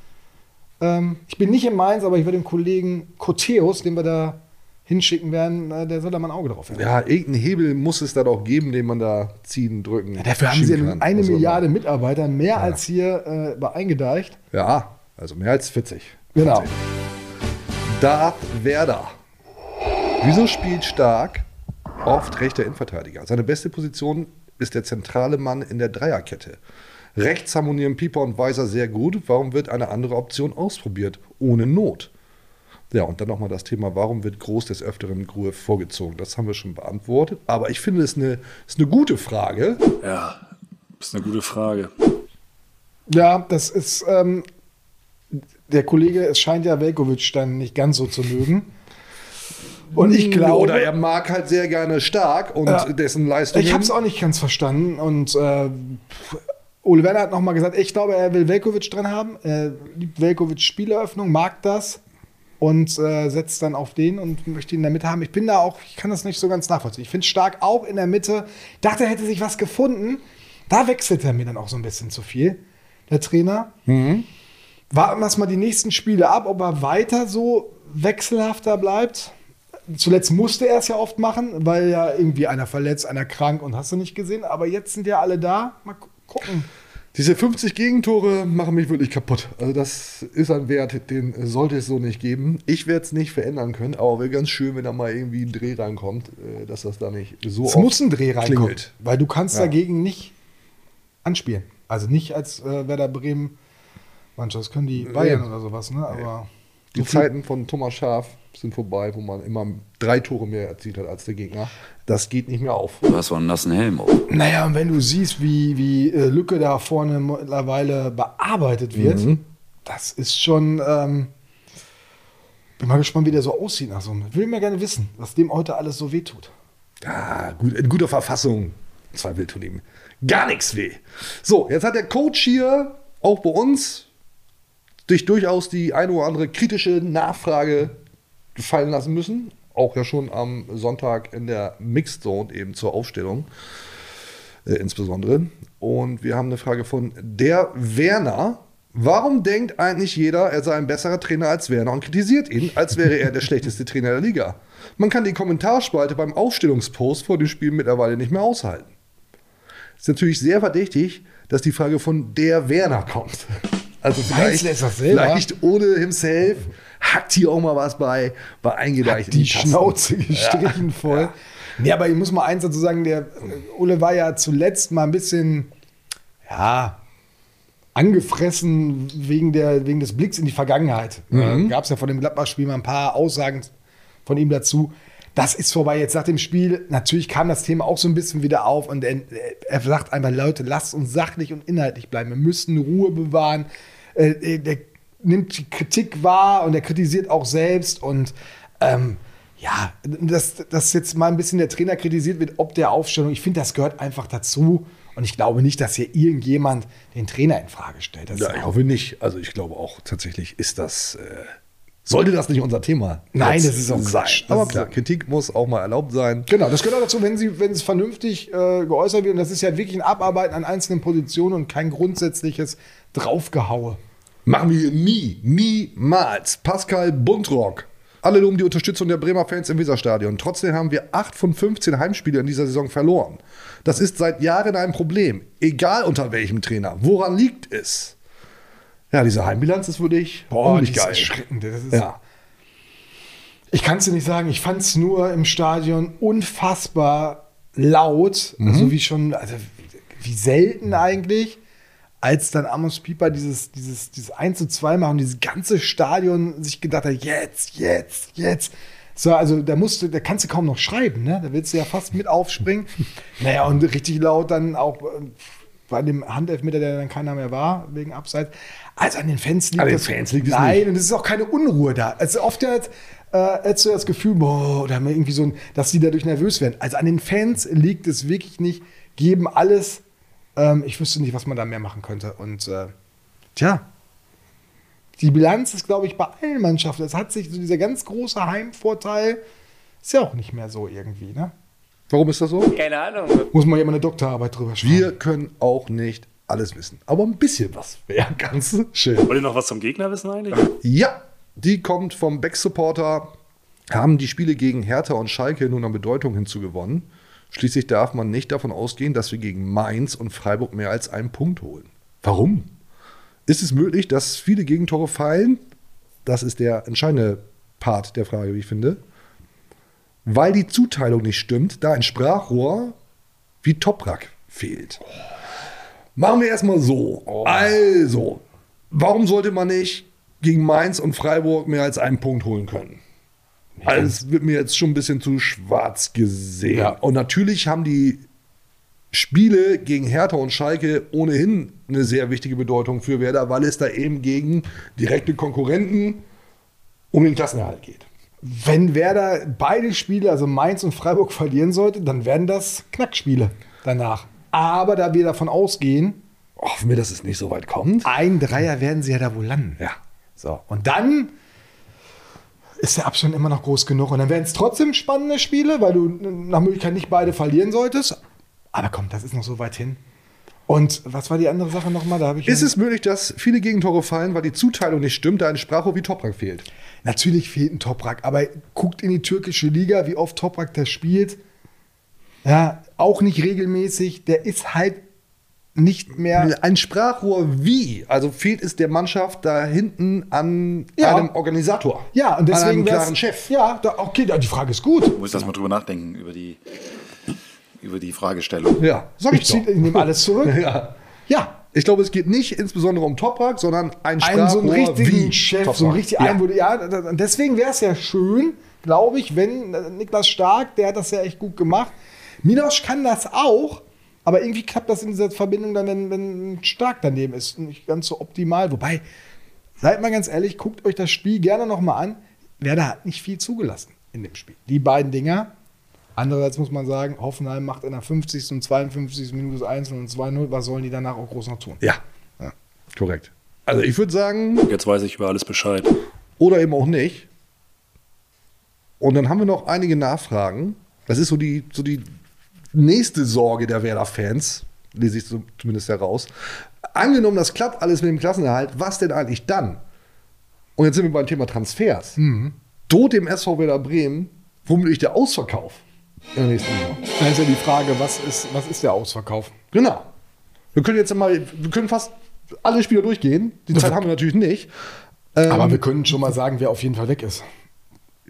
Ähm, ich bin nicht in Mainz, aber ich werde dem Kollegen Koteus, den wir da hinschicken werden, der soll da mal ein Auge drauf haben. Ja, irgendeinen Hebel muss es da doch geben, den man da ziehen, drücken. Dafür haben sie ja kann. eine man- Milliarde Mitarbeiter, mehr als hier äh, war eingedeicht. Ja, also mehr als 40. Genau. 40. Darth Werder. Wieso spielt stark? Oft rechter Innenverteidiger. Seine beste Position ist der zentrale Mann in der Dreierkette. Rechts harmonieren Pieper und Weiser sehr gut. Warum wird eine andere Option ausprobiert? Ohne Not. Ja, und dann nochmal das Thema, warum wird Groß des Öfteren Grue vorgezogen? Das haben wir schon beantwortet. Aber ich finde, es ist eine, ist eine gute Frage. Ja, ist eine gute Frage. Ja, das ist ähm, der Kollege, es scheint ja Velkovic dann nicht ganz so zu mögen. Und ich glaube. Oder er mag halt sehr gerne stark und Ja. dessen Leistung. Ich habe es auch nicht ganz verstanden. Und äh, Ole Werner hat nochmal gesagt, ich glaube, er will Velkovic dran haben. Er liebt Velkovic Spieleröffnung, mag das. Und äh, setzt dann auf den und möchte ihn in der Mitte haben. Ich bin da auch, ich kann das nicht so ganz nachvollziehen. Ich finde stark auch in der Mitte. Ich dachte, er hätte sich was gefunden. Da wechselt er mir dann auch so ein bisschen zu viel, der Trainer. Warten wir mal die nächsten Spiele ab, ob er weiter so wechselhafter bleibt. Zuletzt musste er es ja oft machen, weil ja irgendwie einer verletzt, einer krank und hast du nicht gesehen. Aber jetzt sind ja alle da. Mal gu- gucken. Diese 50 Gegentore machen mich wirklich kaputt. Also das ist ein Wert, den sollte es so nicht geben. Ich werde es nicht verändern können, aber wäre ganz schön, wenn da mal irgendwie ein Dreh reinkommt, äh, dass das da nicht so Es muss ein Dreh reinkommen, klingelt. weil du kannst Ja. dagegen nicht anspielen. Also nicht als äh, Werder Bremen Mannschaft. Das können die Bayern oder sowas, ne? Aber Die Zeiten von Thomas Schaaf sind vorbei, wo man immer drei Tore mehr erzielt hat als der Gegner. Das geht nicht mehr auf. Du hast so einen nassen Helm auf. Naja, und wenn du siehst, wie, wie äh, Lücke da vorne mittlerweile bearbeitet wird, Mhm. das ist schon. Ähm, bin mal gespannt, wie der so aussieht nach so einem. Will mir gerne wissen, was dem heute alles so wehtut. Ja, gut, in guter Verfassung. Zwei will ihm gar nichts weh. So, jetzt hat der Coach hier auch bei uns durch durchaus die eine oder andere kritische Nachfrage gefallen lassen müssen. Auch ja schon am Sonntag in der Mixed Zone eben zur Aufstellung äh, insbesondere. Und wir haben eine Frage von der Werner. Warum denkt eigentlich jeder, er sei ein besserer Trainer als Werner und kritisiert ihn, als wäre er der *laughs* schlechteste Trainer der Liga? Man kann die Kommentarspalte beim Aufstellungspost vor dem Spiel mittlerweile nicht mehr aushalten. Ist natürlich sehr verdächtig, dass die Frage von der Werner kommt. Also vielleicht, ist das selber? vielleicht ohne himself hackt hier auch mal was bei, bei eingedeicht. in die Tasten. Schnauze gestrichen voll. Nee, aber ich muss mal eins dazu sagen, der äh, Ole war ja zuletzt mal ein bisschen, ja, angefressen wegen, der, wegen des Blicks in die Vergangenheit. Mhm. Äh, Gab es ja vor dem Gladbach-Spiel mal ein paar Aussagen von ihm dazu. Das ist vorbei jetzt nach dem Spiel. Natürlich kam das Thema auch so ein bisschen wieder auf und er, er sagt einfach, Leute, lasst uns sachlich und inhaltlich bleiben. Wir müssen Ruhe bewahren. Äh, der nimmt die Kritik wahr und er kritisiert auch selbst und ähm, ja, dass, dass jetzt mal ein bisschen der Trainer kritisiert wird, ob der Aufstellung, ich finde, das gehört einfach dazu. Und ich glaube nicht, dass hier irgendjemand den Trainer in Frage stellt. Das Ja, ich hoffe nicht. Also ich glaube auch tatsächlich ist das. Äh, sollte das nicht unser Thema Nein, das ist auch sein. Quatsch. Aber ist klar, Kritik muss auch mal erlaubt sein. Genau, das gehört auch dazu, wenn, sie, wenn es vernünftig äh, geäußert wird. Und das ist ja wirklich ein Abarbeiten an einzelnen Positionen und kein grundsätzliches Draufgehaue. Machen wir nie, niemals. Pascal Buntrock. Alle loben die Unterstützung der Bremer Fans im Weserstadion. Trotzdem haben wir 8 von 15 Heimspiele in dieser Saison verloren. Das ist seit Jahren ein Problem. Egal unter welchem Trainer. Woran liegt es? Ja, diese Heimbilanz ist wirklich ist geil. erschreckend. Das ist, Ja. Ich kann es dir nicht sagen, ich fand es nur im Stadion unfassbar laut, Mhm. so wie schon, also wie selten eigentlich, als dann Amos Pieper dieses, dieses, dieses 1 zu 2 machen, dieses ganze Stadion sich gedacht hat, jetzt, jetzt, jetzt. So, also da musst du, da kannst du kaum noch schreiben, ne? Da willst du ja fast mit aufspringen. *laughs* naja, und richtig laut dann auch äh, bei dem Handelfmeter, der dann keiner mehr war, wegen Abseits. Also an den Fans liegt An den das. Fans liegt es Nein, nicht. und es ist auch keine Unruhe da. Also oft hat, äh, hättest du das Gefühl, boah, oder haben wir irgendwie so ein, dass die dadurch nervös werden. Also an den Fans liegt es wirklich nicht, geben alles. Ähm, ich wüsste nicht, was man da mehr machen könnte. Und äh, tja, die Bilanz ist, glaube ich, bei allen Mannschaften. Es hat sich so dieser ganz große Heimvorteil, ist ja auch nicht mehr so irgendwie, ne? Warum ist das so? Keine Ahnung. Muss man ja mal eine Doktorarbeit drüber schreiben. Wir können auch nicht alles wissen. Aber ein bisschen was wäre ganz schön. Wollt ihr noch was zum Gegner wissen eigentlich? Ja, die kommt vom Back-Supporter, haben die Spiele gegen Hertha und Schalke nun an Bedeutung hinzugewonnen. Schließlich darf man nicht davon ausgehen, dass wir gegen Mainz und Freiburg mehr als einen Punkt holen. Warum? Ist es möglich, dass viele Gegentore fallen? Das ist der entscheidende Part der Frage, wie ich finde. Weil die Zuteilung nicht stimmt, da ein Sprachrohr wie Toprak fehlt. Machen wir erstmal so. Also, warum sollte man nicht gegen Mainz und Freiburg mehr als einen Punkt holen können? Also, es wird mir jetzt schon ein bisschen zu schwarz gesehen. Ja. Und natürlich haben die Spiele gegen Hertha und Schalke ohnehin eine sehr wichtige Bedeutung für Werder, weil es da eben gegen direkte Konkurrenten um den Klassenerhalt geht. Wenn Werder beide Spiele, also Mainz und Freiburg, verlieren sollte, dann werden das Knackspiele danach. Aber da wir davon ausgehen, Hoffen wir, dass es nicht so weit kommt. ein Dreier werden sie ja da wohl landen. Ja. So, und dann ist der Abstand immer noch groß genug. Und dann werden es trotzdem spannende Spiele, weil du nach Möglichkeit nicht beide verlieren solltest. Aber komm, das ist noch so weit hin. Und was war die andere Sache nochmal? Da ich Ist es möglich, dass viele Gegentore fallen, weil die Zuteilung nicht stimmt, da ein Spracho wie Toprak fehlt? Natürlich fehlt ein Toprak, aber guckt in die türkische Liga, wie oft Toprak das spielt. Ja, auch nicht regelmäßig. Der ist halt nicht mehr. Ein Sprachrohr wie? Also fehlt es der Mannschaft da hinten an Ja. einem Organisator. Ja, und an deswegen einem wär's- klaren Chef. Ja, da, okay, da- die Frage ist gut. Du musst das mal drüber nachdenken, über die, über die Fragestellung. Ja, sag ich, Ich, zieh, doch. ich nehme alles zurück. *laughs* Ja. Ja, Ich glaube, es geht nicht insbesondere um Toprak, sondern ein einen so einen richtigen wie Chef, so einen richtig ja. du, ja, deswegen wäre es ja schön, glaube ich, wenn äh, Niklas Stark, der hat das ja echt gut gemacht. Minos kann das auch, aber irgendwie klappt das in dieser Verbindung dann, wenn, wenn Stark daneben ist, nicht ganz so optimal. Wobei, seid mal ganz ehrlich, guckt euch das Spiel gerne nochmal an. Werder hat nicht viel zugelassen in dem Spiel. Die beiden Dinger. Andererseits muss man sagen, Hoffenheim macht in der 50. und 52. Minute das 1 und 2-0. Was sollen die danach auch groß noch tun? Ja, korrekt. Also ich würde sagen, Jetzt weiß ich über alles Bescheid. oder eben auch nicht. Und dann haben wir noch einige Nachfragen. Das ist so die, so die nächste Sorge der Werder-Fans, lese ich so zumindest heraus. Angenommen, das klappt alles mit dem Klassenerhalt, was denn eigentlich dann? Und jetzt sind wir beim Thema Transfers. Droht dem SV Werder Bremen womöglich der Ausverkauf in der nächsten Saison? Da ist ja die Frage, was ist, was ist der Ausverkauf? Genau. Wir können jetzt mal, wir können fast alle Spieler durchgehen. Die Zeit *laughs* haben wir natürlich nicht. Ähm, Aber wir können schon mal sagen, wer auf jeden Fall weg ist.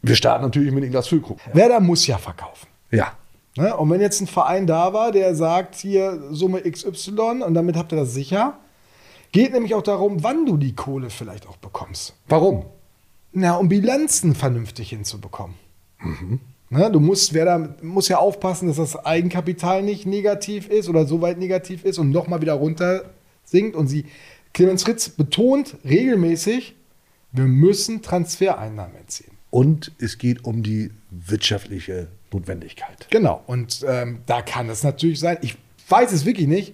wir starten natürlich mit Niklas Füllkrug. Werder muss ja verkaufen. Ja. Ne? Und wenn jetzt ein Verein da war, der sagt, hier Summe XY und damit habt ihr das sicher, geht nämlich auch darum, wann du die Kohle vielleicht auch bekommst. Warum? Na, um Bilanzen vernünftig hinzubekommen. Ne, du musst, Werder muss ja aufpassen, dass das Eigenkapital nicht negativ ist oder so weit negativ ist und nochmal wieder runter sinkt. Und sie, Clemens Fritz betont regelmäßig, wir müssen Transfereinnahmen erzielen. Und es geht um die wirtschaftliche Notwendigkeit. Genau. Und ähm, da kann es natürlich sein. Ich weiß es wirklich nicht,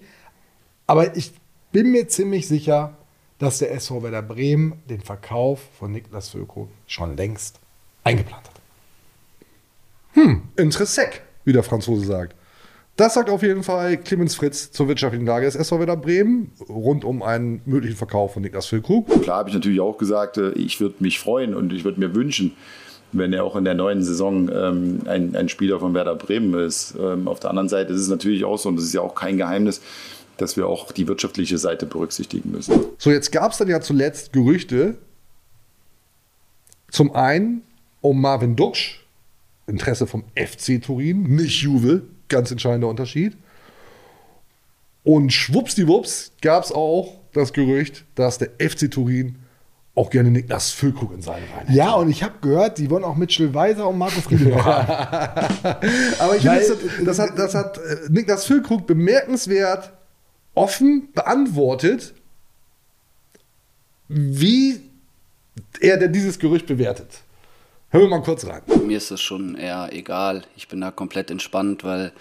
aber ich bin mir ziemlich sicher, dass der SV Werder Bremen den Verkauf von Niklas Füllkrug schon längst eingeplant hat. Interessek, wie der Franzose sagt. Das sagt auf jeden Fall Clemens Fritz zur wirtschaftlichen Lage des SV Werder Bremen rund um einen möglichen Verkauf von Niklas Füllkrug. Klar habe ich natürlich auch gesagt, äh, ich würde mich freuen und ich würde mir wünschen, wenn er auch in der neuen Saison ähm, ein, ein Spieler von Werder Bremen ist. Ähm, auf der anderen Seite ist es natürlich auch so, und das ist ja auch kein Geheimnis, dass wir auch die wirtschaftliche Seite berücksichtigen müssen. So, jetzt gab es dann ja zuletzt Gerüchte. Zum einen um Marvin Duksch, Interesse vom FC Turin, nicht Juve, ganz entscheidender Unterschied. Und schwuppsdiwupps gab es auch das Gerücht, dass der FC Turin auch gerne Niklas Füllkrug in seine Reihen. Ja, und ich habe gehört, die wollen auch Mitchell Weiser und Marco haben. *laughs* Aber ich finde, das hat, das hat äh, Niklas Füllkrug bemerkenswert offen beantwortet, wie er denn dieses Gerücht bewertet. Hören wir mal kurz rein. Mir ist das schon eher egal. Ich bin da komplett entspannt, weil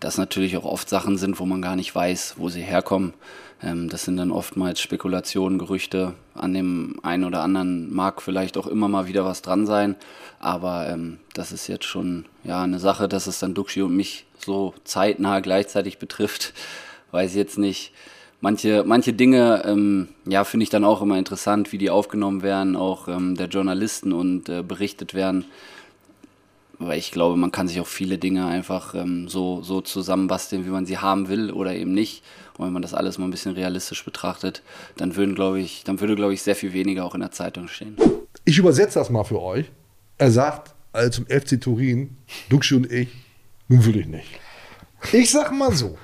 das natürlich auch oft Sachen sind, wo man gar nicht weiß, wo sie herkommen. Ähm, das sind dann oftmals Spekulationen, Gerüchte. An dem einen oder anderen mag vielleicht auch immer mal wieder was dran sein. Aber ähm, das ist jetzt schon ja, eine Sache, dass es dann Duxi und mich so zeitnah gleichzeitig betrifft. *laughs* Weiß jetzt nicht. Manche, manche Dinge, ähm, ja, finde ich dann auch immer interessant, wie die aufgenommen werden, auch ähm, der Journalisten und äh, berichtet werden. Weil ich glaube, man kann sich auch viele Dinge einfach ähm, so, so zusammenbasteln, wie man sie haben will oder eben nicht. Und wenn man das alles mal ein bisschen realistisch betrachtet, dann würden, glaube ich, dann würde, glaube ich, sehr viel weniger auch in der Zeitung stehen. Ich übersetze das mal für euch. Er sagt also zum FC Turin, Duxi und ich, nun würde ich nicht. Ich sag mal so: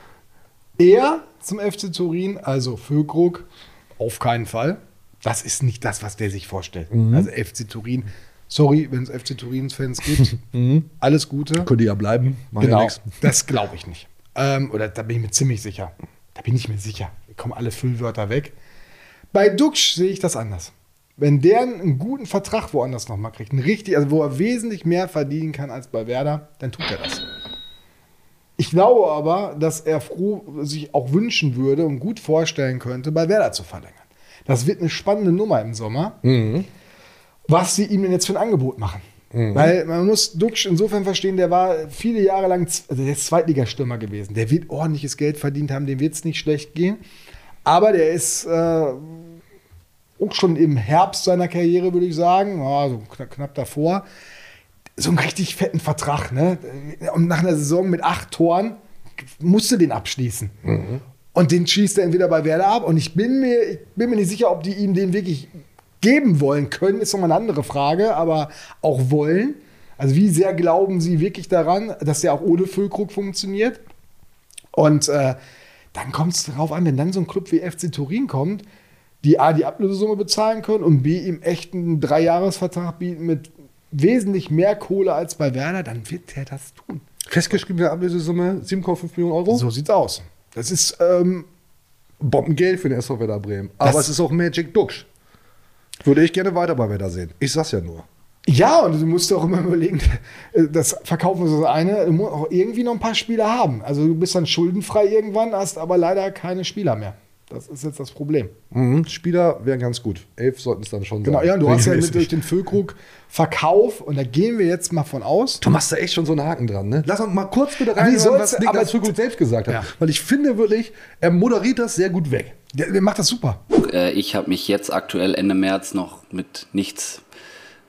Er zum FC Turin, also Füllkrug, auf keinen Fall. Das ist nicht das, was der sich vorstellt. Also FC Turin, sorry, wenn es FC Turins-Fans gibt, *laughs* alles Gute. Könnte ja bleiben. Genau, das glaube ich nicht. Ähm, oder da bin ich mir ziemlich sicher. Da bin ich mir sicher. Da kommen alle Füllwörter weg. Bei Duxch sehe ich das anders. Wenn der einen guten Vertrag woanders nochmal kriegt, einen richtig, also wo er wesentlich mehr verdienen kann als bei Werder, dann tut er das. Ich glaube aber, dass er froh sich auch wünschen würde und gut vorstellen könnte, bei Werder zu verlängern. Das wird eine spannende Nummer im Sommer. was sie ihm denn jetzt für ein Angebot machen. Weil man muss Duxch insofern verstehen, der war viele Jahre lang, also der ist Zweitligastürmer gewesen. Der wird ordentliches Geld verdient haben, dem wird es nicht schlecht gehen. Aber der ist äh, auch schon im Herbst seiner Karriere, würde ich sagen, ja, so knapp, knapp davor, so einen richtig fetten Vertrag. Ne? Und nach einer Saison mit acht Toren musste den abschließen. Und den schießt er entweder bei Werder ab. Und ich bin mir, ich bin mir nicht sicher, ob die ihm den wirklich geben wollen können, ist nochmal eine andere Frage, aber auch wollen. Also wie sehr glauben sie wirklich daran, dass der auch ohne Füllkrug funktioniert? Und äh, dann kommt es darauf an, wenn dann so ein Club wie FC Turin kommt, die A, die Ablösesumme bezahlen können und B, ihm echt einen Dreijahresvertrag bieten mit wesentlich mehr Kohle als bei Werder, dann wird der das tun. Festgeschriebene Ablösesumme 7,5 Millionen Euro. So sieht's aus. Das ist, ähm, Bombengeld für den SV Werder Bremen. Aber Das- es ist auch Magic Duxch. Würde ich gerne weiter bei Werder sehen. Ich sag's ja nur. ja, und du musst auch immer überlegen, *laughs* das Verkaufen ist das eine, du musst auch irgendwie noch ein paar Spieler haben. Also du bist dann schuldenfrei irgendwann, hast aber leider keine Spieler mehr. Das ist jetzt das Problem. Mhm. Spieler wären ganz gut. Elf sollten es dann schon Genau, sein. ja, du hast ja mit durch den Füllkrug Verkauf, und da gehen wir jetzt mal von aus. Du machst da echt schon so einen Haken dran, ne? Lass uns mal kurz bitte Aber rein, wie soll's- was Niklas aber- Füllkrug selbst gesagt hat. Ja. Weil ich finde wirklich, er moderiert das sehr gut weg. Der, der macht das super. Äh, ich habe mich jetzt aktuell Ende März noch mit nichts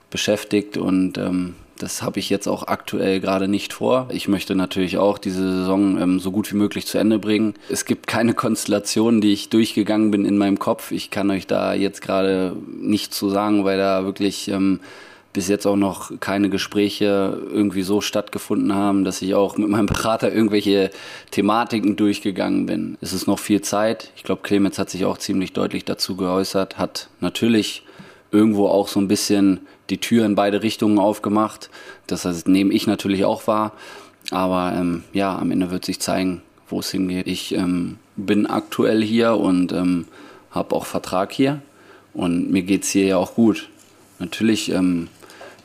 beschäftigt und ähm, das habe ich jetzt auch aktuell gerade nicht vor. Ich möchte natürlich auch diese Saison ähm, so gut wie möglich zu Ende bringen. Es gibt keine Konstellation, die ich durchgegangen bin in meinem Kopf. Ich kann euch da jetzt gerade nicht zu sagen, weil da wirklich ähm, bis jetzt auch noch keine Gespräche irgendwie so stattgefunden haben, dass ich auch mit meinem Berater irgendwelche Thematiken durchgegangen bin. Es ist noch viel Zeit. Ich glaube, Clemens hat sich auch ziemlich deutlich dazu geäußert, hat natürlich irgendwo auch so ein bisschen die Tür in beide Richtungen aufgemacht. Das heißt, nehme ich natürlich auch wahr. Aber ähm, ja, am Ende wird sich zeigen, wo es hingeht. Ich ähm, bin aktuell hier und ähm, habe auch Vertrag hier. Und mir geht's hier ja auch gut. Natürlich ähm,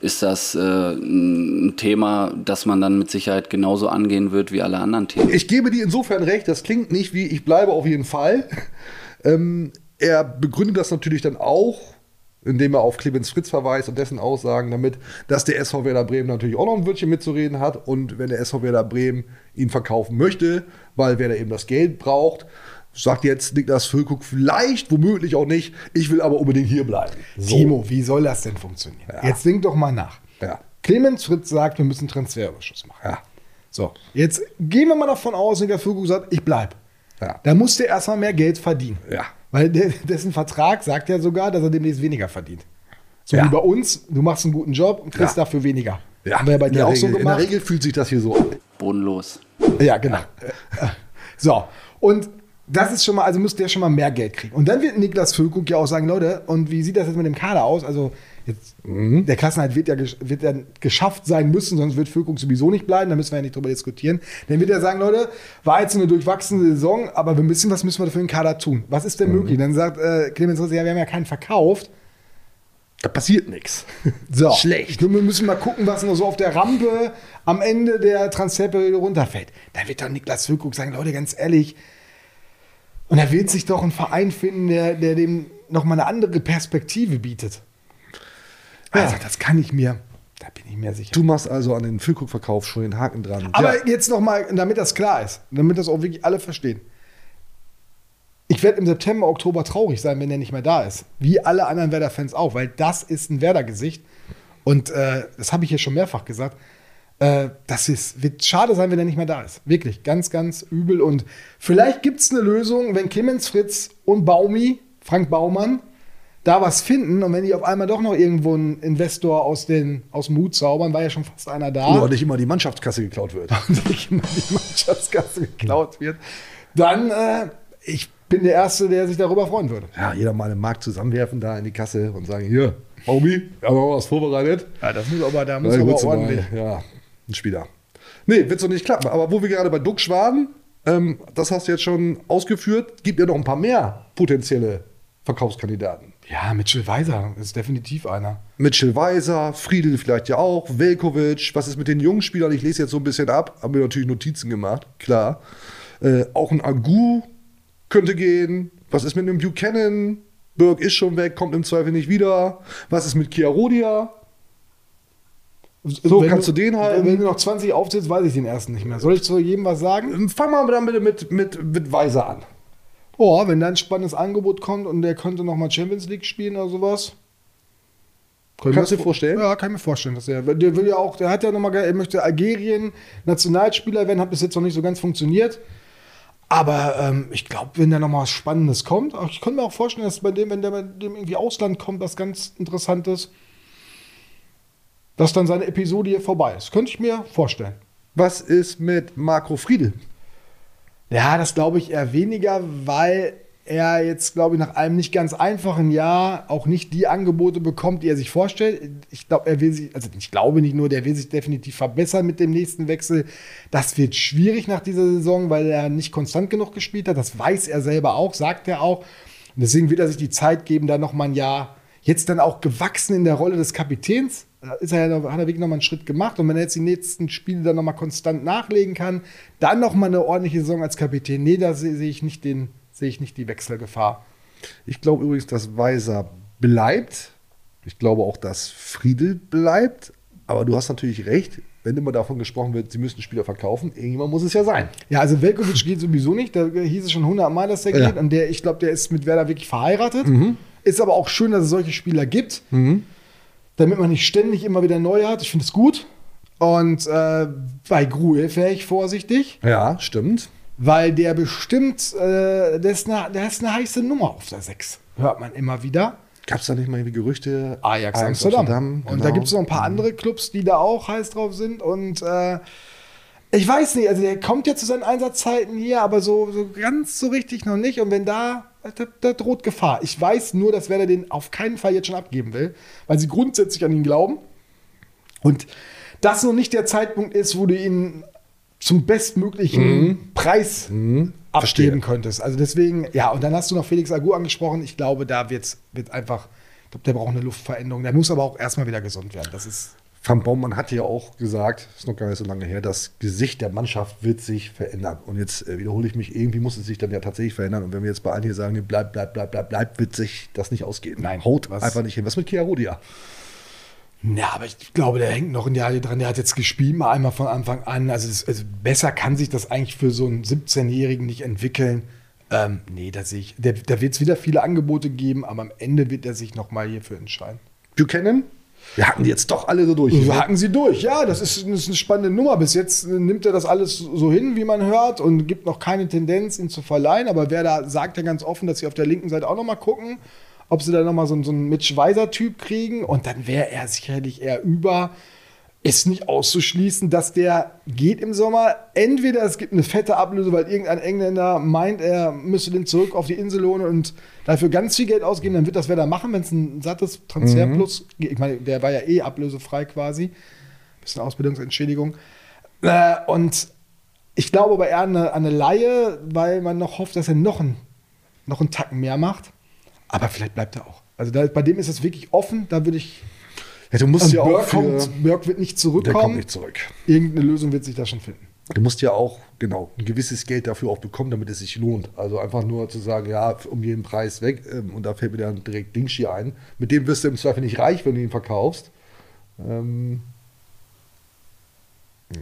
ist das äh, ein Thema, das man dann mit Sicherheit genauso angehen wird wie alle anderen Themen. Ich gebe dir insofern recht, das klingt nicht wie ich bleibe auf jeden Fall. *laughs* Ähm, er begründet das natürlich dann auch, indem er auf Clemens Fritz verweist und dessen Aussagen damit, dass der SV Werder Bremen natürlich auch noch ein Wörtchen mitzureden hat und wenn der SV Werder Bremen ihn verkaufen möchte, weil Werder eben das Geld braucht, sagt jetzt Niklas Füllkrug vielleicht, womöglich auch nicht, ich will aber unbedingt hier bleiben. So. Timo, wie soll das denn funktionieren? Ja. Jetzt denk doch mal nach. Ja. Clemens Fritz sagt, wir müssen Transferüberschuss machen. Ja. So, jetzt gehen wir mal davon aus, Niklas Füllkrug sagt, ich bleib. Da muss der erstmal mehr Geld verdienen. Ja. Weil *laughs* dessen Vertrag sagt ja sogar, dass er demnächst weniger verdient. So Ja. wie bei uns, du machst einen guten Job und kriegst Ja. dafür weniger. Ja, Haben wir ja bei in dir der auch Regel, so In der gemacht. Regel fühlt sich das hier so an. Bodenlos. Ja, genau. *laughs* So, und das ist schon mal, also müsste der schon mal mehr Geld kriegen. Und dann wird Niklas Füllkrug ja auch sagen, Leute, und wie sieht das jetzt mit dem Kader aus? Also jetzt, der Klassenhalt wird ja, wird ja geschafft sein müssen, sonst wird Füllkrug sowieso nicht bleiben, da müssen wir ja nicht drüber diskutieren. Dann wird er sagen, Leute, war jetzt eine durchwachsene Saison, aber wir müssen, was müssen wir für den Kader tun? Was ist denn möglich? Dann sagt äh, Clemens Riss, ja, wir haben ja keinen verkauft. Da passiert nichts. *laughs* So. Schlecht. Wir müssen mal gucken, was noch so auf der Rampe am Ende der Transferperiode runterfällt. Da wird dann Niklas Füllkrug sagen, Leute, ganz ehrlich, und da wird sich doch ein Verein finden, der, der dem nochmal eine andere Perspektive bietet. Also, das kann ich mir, da bin ich mir sicher. Du machst also an den Füllkrug-Verkauf schon den Haken dran. Aber Ja. jetzt nochmal, damit das klar ist, damit das auch wirklich alle verstehen. Ich werde im September, Oktober traurig sein, wenn er nicht mehr da ist. Wie alle anderen Werder-Fans auch, weil das ist ein Werder-Gesicht. Und äh, das habe ich hier schon mehrfach gesagt. Äh, das ist, wird schade sein, wenn er nicht mehr da ist. Wirklich, ganz, ganz übel. Und vielleicht gibt es eine Lösung, wenn Clemens Fritz und Baumi, Frank Baumann, da was finden und wenn die auf einmal doch noch irgendwo einen Investor aus, den, aus dem Hut zaubern, war ja schon fast einer da Oder nicht immer die Mannschaftskasse geklaut wird. und *laughs* nicht immer die Mannschaftskasse geklaut wird, dann äh, ich bin der Erste, der sich darüber freuen würde. Ja, jeder mal einen Markt zusammenwerfen da in die Kasse und sagen, hier, Baumi, wir haben noch was vorbereitet. Ja, das muss aber, da muss Ja, aber du mal, ordentlich. Ja, ein Spieler. Nee, wird so nicht klappen. Aber wo wir gerade bei Duxch waren, ähm, das hast du jetzt schon ausgeführt, gibt ja noch ein paar mehr potenzielle Verkaufskandidaten. Ja, Mitchell Weiser ist definitiv einer. Mitchell Weiser, Friedel vielleicht ja auch, Velkovic. Was ist mit den jungen Spielern? Ich lese jetzt so ein bisschen ab, haben mir natürlich Notizen gemacht, klar. Äh, auch ein Agu könnte gehen. Was ist mit einem Buchanan? Birk ist schon weg, kommt im Zweifel nicht wieder. Was ist mit Chiarodia? So, Wenn kannst du den halten? Wenn du noch 20 aufzählst, weiß ich den ersten nicht mehr. Soll ich zu jedem was sagen? Fang mal dann bitte mit, mit, mit Weiser an. Oh, wenn da ein spannendes Angebot kommt und der könnte noch mal Champions League spielen oder sowas. Kann ich Kannst du dir vorstellen? Ja, kann ich mir vorstellen, dass er. Der will ja auch, der hat ja nochmal, er möchte Algerien Nationalspieler werden, hat bis jetzt noch nicht so ganz funktioniert. Aber ähm, ich glaube, wenn da nochmal was Spannendes kommt, ich könnte mir auch vorstellen, dass bei dem, wenn der bei dem irgendwie Ausland kommt, was ganz Interessantes, dass dann seine Episode hier vorbei ist. Könnte ich mir vorstellen. Was ist mit Marco Friedel? Ja, das glaube ich eher weniger, weil er jetzt, glaube ich, nach einem nicht ganz einfachen Jahr auch nicht die Angebote bekommt, die er sich vorstellt. Ich glaube, er will sich, also ich glaube nicht nur, der will sich definitiv verbessern mit dem nächsten Wechsel. Das wird schwierig nach dieser Saison, weil er nicht konstant genug gespielt hat. Das weiß er selber auch, sagt er auch. Und deswegen wird er sich die Zeit geben, da noch mal ein Jahr, jetzt dann auch gewachsen in der Rolle des Kapitäns. Da ist er ja hat er wirklich noch mal einen Schritt gemacht. Und wenn er jetzt die nächsten Spiele dann noch mal konstant nachlegen kann, dann noch mal eine ordentliche Saison als Kapitän. Nee, da sehe ich nicht den, sehe ich nicht die Wechselgefahr. Ich glaube übrigens, dass Weiser bleibt. Ich glaube auch, dass Friedel bleibt. Aber du hast natürlich recht, wenn immer davon gesprochen wird, sie müssen Spieler verkaufen, irgendjemand muss es ja sein. Ja, also Velkovic geht sowieso nicht. Da hieß es schon hundertmal, dass der Ja. geht. Und der, ich glaube, der ist mit Werder wirklich verheiratet. Ist aber auch schön, dass es solche Spieler gibt, damit man nicht ständig immer wieder neue hat. Ich finde es gut. Und äh, bei Gruev wäre ich vorsichtig, Ja, stimmt. weil der bestimmt, äh, der, ist eine, der ist eine heiße Nummer auf der 6. Hört man immer wieder. Gab es da nicht mal irgendwie Gerüchte? Ajax, Amsterdam. Und da genau. gibt es noch ein paar andere Clubs, die da auch heiß drauf sind. Und äh, ich weiß nicht, also der kommt ja zu seinen Einsatzzeiten hier, aber so, so ganz so richtig noch nicht. Und wenn da, da, da droht Gefahr. Ich weiß nur, dass Werder den auf keinen Fall jetzt schon abgeben will, weil sie grundsätzlich an ihn glauben. Und das noch nicht der Zeitpunkt ist, wo du ihn zum bestmöglichen Preis abgeben Verstehe. könntest. Also deswegen, ja, und dann hast du noch Felix Agu angesprochen. Ich glaube, da wird's, wird einfach, ich glaube, der braucht eine Luftveränderung. Der muss aber auch erstmal wieder gesund werden. Das ist, Van Baumann hat ja auch gesagt, ist noch gar nicht so lange her, das Gesicht der Mannschaft wird sich verändern. Und jetzt äh, wiederhole ich mich, irgendwie muss es sich dann ja tatsächlich verändern. Und wenn wir jetzt bei allen hier sagen, bleib, bleib, bleib, bleib, bleib, wird sich das nicht ausgehen. Nein, Haut was- einfach nicht hin. Was mit Chiarodia? ja, aber ich glaube, der hängt noch in der dran. Der hat jetzt gespielt, mal einmal von Anfang an. Also, das, also besser kann sich das eigentlich für so einen 17-Jährigen nicht entwickeln. Ähm, nee, da sehe ich, da wird es wieder viele Angebote geben, aber am Ende wird er sich nochmal hierfür entscheiden. Buchanan? Wir hatten die jetzt doch alle so durch. So hacken sie durch. Ja, das ist, das ist eine spannende Nummer. Bis jetzt nimmt er das alles so hin, wie man hört, und gibt noch keine Tendenz, ihn zu verleihen. Aber wer da sagt ja ganz offen, dass sie auf der linken Seite auch noch mal gucken, ob sie da noch mal so, einen- so einen Mitch Weiser-Typ kriegen. Und dann wäre er sicherlich eher über. Ist nicht auszuschließen, dass der geht im Sommer. Entweder es gibt eine fette Ablöse, weil irgendein Engländer meint, er müsste den zurück auf die Insel lohnen und dafür ganz viel Geld ausgeben. Dann wird das wer da machen, wenn es ein sattes Transferplus Ich meine, der war ja eh ablösefrei quasi. Bisschen Ausbildungsentschädigung. Äh, und ich glaube aber eher an eine, an eine Laie, weil man noch hofft, dass er noch einen, noch einen Tacken mehr macht. Aber vielleicht bleibt er auch. Also da, bei dem ist es wirklich offen. Da würde ich. Ja, du musst Und ja auch für, kommt, Burke wird nicht der zurückkommen. kommt nicht zurück. Irgendeine Lösung wird sich da schon finden. Du musst ja auch, genau, ein gewisses Geld dafür auch bekommen, damit es sich lohnt. Also einfach nur zu sagen, ja, um jeden Preis weg. ähm, Und da fällt mir dann direkt Dingschi ein. Mit dem wirst du im Zweifel nicht reich, wenn du ihn verkaufst. Ähm,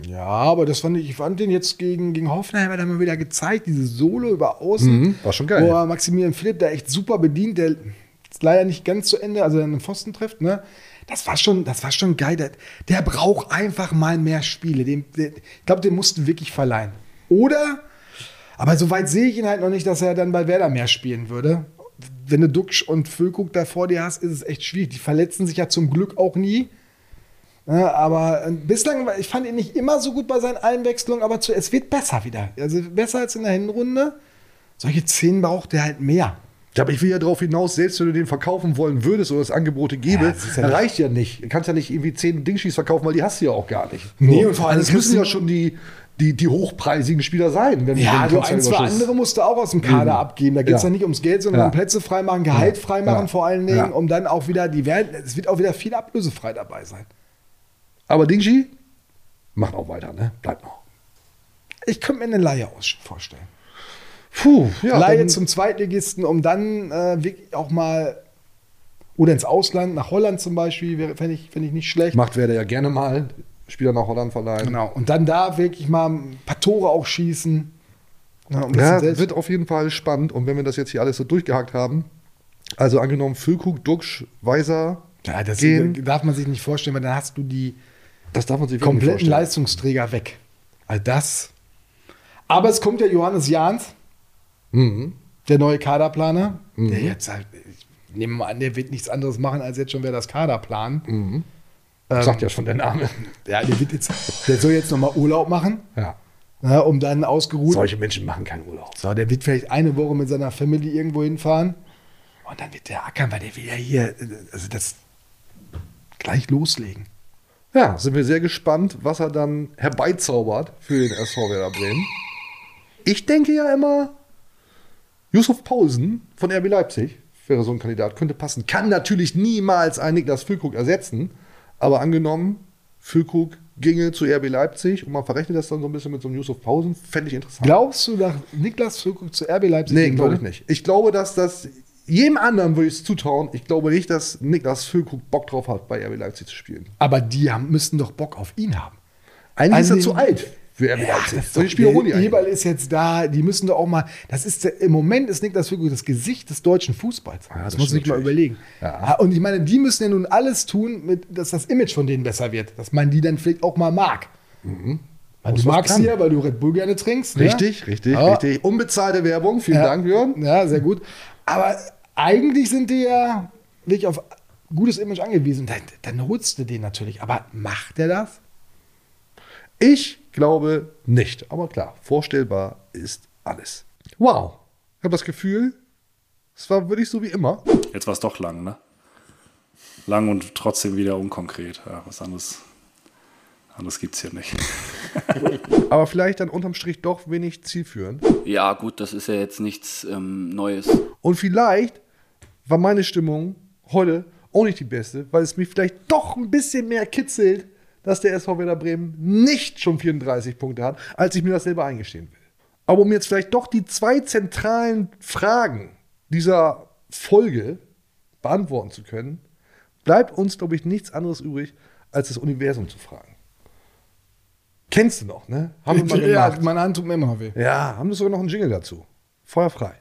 Ja, aber das fand ich, ich fand den jetzt gegen, gegen Hoffenheim hat er mal wieder gezeigt, diese Solo über Außen. Mhm, war schon geil. Wo Maximilian Philipp da echt super bedient, der ist leider nicht ganz zu Ende, also einen Pfosten trifft, ne? Das war schon, das war schon geil. Der, der braucht einfach mal mehr Spiele. Dem, der, ich glaube, den mussten wirklich verleihen. Oder, aber so weit sehe ich ihn halt noch nicht, dass er dann bei Werder mehr spielen würde. Wenn du Duxch und Füllkrug da vor dir hast, ist es echt schwierig. Die verletzen sich ja zum Glück auch nie. Ja, aber äh, bislang, ich fand ihn nicht immer so gut bei seinen Einwechslungen, aber zu, es wird besser wieder. Also besser als in der Hinrunde. Solche Szenen braucht er halt mehr. Aber ich will ja darauf hinaus, selbst wenn du den verkaufen wollen würdest oder es Angebote gäbe, Ja, das ja dann reicht ja nicht. Du kannst ja nicht irgendwie zehn Dingschis verkaufen, weil die hast du ja auch gar nicht. Nee, So. und vor allem also es müssen ja schon die, die, die hochpreisigen Spieler sein. Wenn, Ja, du ein, zwei andere musst du auch aus dem Kader Eben. abgeben. Da geht es Ja. ja. nicht ums Geld, sondern Ja. um Plätze freimachen, Gehalt Ja. freimachen vor allen Dingen, um dann auch wieder, die werden, es wird auch wieder viel ablösefrei dabei sein. Aber Dingshi macht auch weiter, ne? Bleibt noch. Ich könnte mir eine aus vorstellen. Puh, ja. Leihe zum Zweitligisten, um dann äh, wirklich auch mal oder ins Ausland, nach Holland zum Beispiel, fände ich, fänd ich nicht schlecht. Macht Werder ja gerne mal. Spieler nach Holland verleihen. Genau. Und dann da wirklich mal ein paar Tore auch schießen. Bisschen Ja, wird auf jeden Fall spannend. Und wenn wir das jetzt hier alles so durchgehakt haben, also angenommen Füllkrug, Duxch, Weiser, ja, das gehen. darf man sich nicht vorstellen, weil dann hast du die das darf man sich kompletten. Leistungsträger weg. Also das. Aber es kommt ja Johannes Jahns, Mhm. der neue Kaderplaner. Der jetzt halt, ich nehme mal an, der wird nichts anderes machen, als jetzt schon wer das Kader planen. Mhm. Ähm, Sagt ja schon der Name. *laughs* Ja, der, wird jetzt, der soll jetzt nochmal Urlaub machen, Ja. ja, um dann ausgeruht. Solche Menschen machen keinen Urlaub. So, der wird vielleicht eine Woche mit seiner Family irgendwo hinfahren. Und dann wird der ackern, weil der will ja hier, also das gleich loslegen. Ja, sind wir sehr gespannt, was er dann herbeizaubert für den SV Werder Bremen. Ich denke ja immer, Yusuf Paulsen von RB Leipzig wäre so ein Kandidat, könnte passen. Kann natürlich niemals einen Niklas Füllkrug ersetzen, aber angenommen, Füllkrug ginge zu RB Leipzig und man verrechnet das dann so ein bisschen mit so einem Yusuf Pausen, fände ich interessant. Glaubst du, dass Niklas Füllkrug zu RB Leipzig Nee, glaube ich nicht. Ich glaube, dass das jedem anderen würde ich es zutrauen. Ich glaube nicht, dass Niklas Füllkrug Bock drauf hat, bei RB Leipzig zu spielen. Aber die haben, müssten doch Bock auf ihn haben. Eigentlich Also ist er zu alt für RB Ja, Leipzig. Spieler holen die der eigentlich. Eberl ist jetzt da, die müssen doch auch mal, das ist im Moment ist Niklas Füllkrug das Gesicht des deutschen Fußballs. Ja, das, das muss ich mal überlegen. Ja. Ja, Und ich meine, die müssen ja nun alles tun, mit, dass das Image von denen besser wird, dass man die dann vielleicht auch mal mag. Weil Mhm. Muss du magst sie ja, weil du Red Bull gerne trinkst. ne? Richtig, richtig, Ja. richtig. Unbezahlte Werbung, vielen Ja. Dank, Jörn. Ja, sehr gut. Aber eigentlich sind die ja wirklich auf gutes Image angewiesen. Dann, dann holst du den natürlich. Aber macht der das? Ich glaube nicht. Aber klar, vorstellbar ist alles. Wow. Ich habe das Gefühl, es war wirklich so wie immer. Jetzt war es doch lang, ne? Lang und trotzdem wieder unkonkret. Ja, was anderes, anderes gibt es hier nicht. *laughs* *laughs* Aber vielleicht dann unterm Strich doch wenig zielführend. Ja, gut, das ist ja jetzt nichts ähm, Neues. Und vielleicht war meine Stimmung heute auch nicht die beste, weil es mich vielleicht doch ein bisschen mehr kitzelt, dass der SV Werder Bremen nicht schon 34 Punkte hat, als ich mir das selber eingestehen will. Aber um jetzt vielleicht doch die zwei zentralen Fragen dieser Folge beantworten zu können, bleibt uns, glaube ich, nichts anderes übrig, als das Universum zu fragen. Kennst du noch, ne? Haben wir mal *laughs* ja, gemacht. meine Hand tut mir immer weh. Ja, haben wir sogar noch einen Jingle dazu. Feuer frei.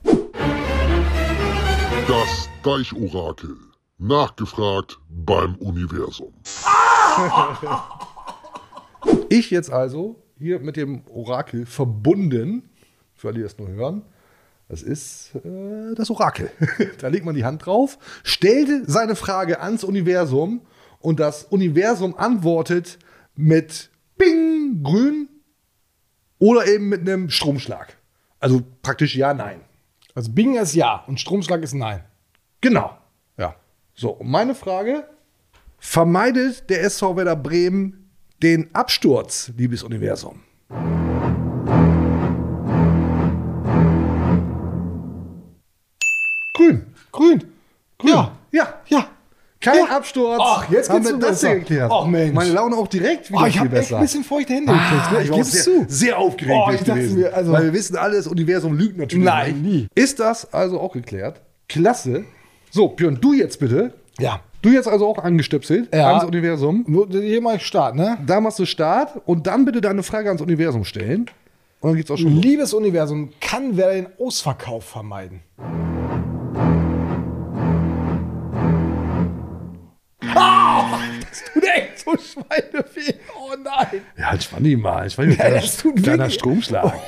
Das Deichorakel. Nachgefragt beim Universum. *laughs* Ich jetzt also hier mit dem Orakel verbunden, für alle, die das nur hören, das ist äh, das Orakel. *laughs* da legt man die Hand drauf, stellt seine Frage ans Universum und das Universum antwortet mit Bing, grün oder eben mit einem Stromschlag. Also praktisch ja, nein. Also Bing ist ja und Stromschlag ist nein. Genau. Ja. So, und meine Frage: Vermeidet der SV Werder Bremen den Absturz, liebes Universum? Grün. Grün. Grün. Ja. Ja. Ja. Kein Ja. Absturz. Ach, jetzt haben geht's wir das hier besser. geklärt. Ach, Mensch. Meine Laune auch direkt wieder Oh, ich viel habe echt besser. ein bisschen feuchte Hände Ah, gekriegt. Ne? ich Ich war gebe sehr, zu. sehr aufgeregt Oh, ich dachte gewesen. mir, also- weil wir wissen alle, das Universum lügt natürlich Nein, nicht. nie. Ist das also auch geklärt? Klasse. So, Björn, du jetzt bitte. Ja. Du jetzt also auch angestöpselt Ja. ans Universum. Hier mal Start, ne? Da machst du Start und dann bitte deine Frage ans Universum stellen. Und dann geht's auch schon los. Liebes Universum, kann wer den Ausverkauf vermeiden? Ah, das tut echt so Schweineweh. Oh nein. Ja, entspann dich mal. Entspann dich. Ja, Kleiner, kleiner Stromschlag. *laughs*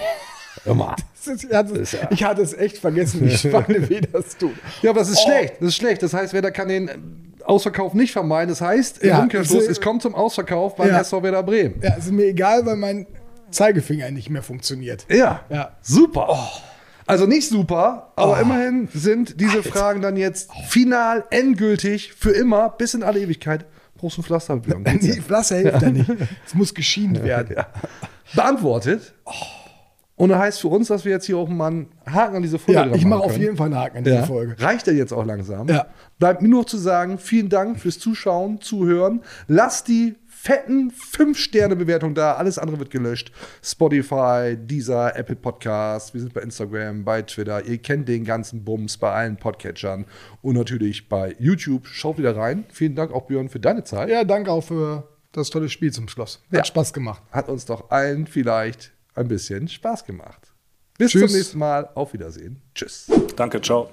Hör mal. *laughs* Ist, ich, hatte, es- ich hatte es echt vergessen, *laughs* wie Schweineweh das tut. Ja, aber das ist Oh. schlecht. Das ist schlecht. Das heißt, Werder kann den Ausverkauf nicht vermeiden. Das heißt, im Ja, Umkehrschluss, es- kommt zum Ausverkauf beim Ja. SV Werder Bremen. Ja, ist mir egal, weil mein Zeigefinger nicht mehr funktioniert. Ja. Ja. Super. Also nicht super, aber immerhin sind diese Fragen dann jetzt final, endgültig, für immer, bis in alle Ewigkeit. Ein Pflaster? *laughs* Ja? Flasche hilft ja nicht. Es muss geschieden werden. Beantwortet. Und das heißt für uns, dass wir jetzt hier auch mal einen Haken an diese Folge Ja, ich mache auf jeden Fall einen Haken an diese Ja. Folge. Reicht ja jetzt auch langsam. Ja. Bleibt mir nur noch zu sagen, vielen Dank fürs Zuschauen, Zuhören. Lasst die fetten 5-Sterne-Bewertung da. Alles andere wird gelöscht. Spotify, dieser Apple Podcast. Wir sind bei Instagram, bei Twitter. Ihr kennt den ganzen Bums bei allen Podcatchern und natürlich bei YouTube. Schaut wieder rein. Vielen Dank auch, Björn, für deine Zeit. Ja, danke auch für das tolle Spiel zum Schluss. Hat Ja. Spaß gemacht. Hat uns doch allen vielleicht ein bisschen Spaß gemacht. Bis Tschüss. zum nächsten Mal. Auf Wiedersehen. Tschüss. Danke, ciao.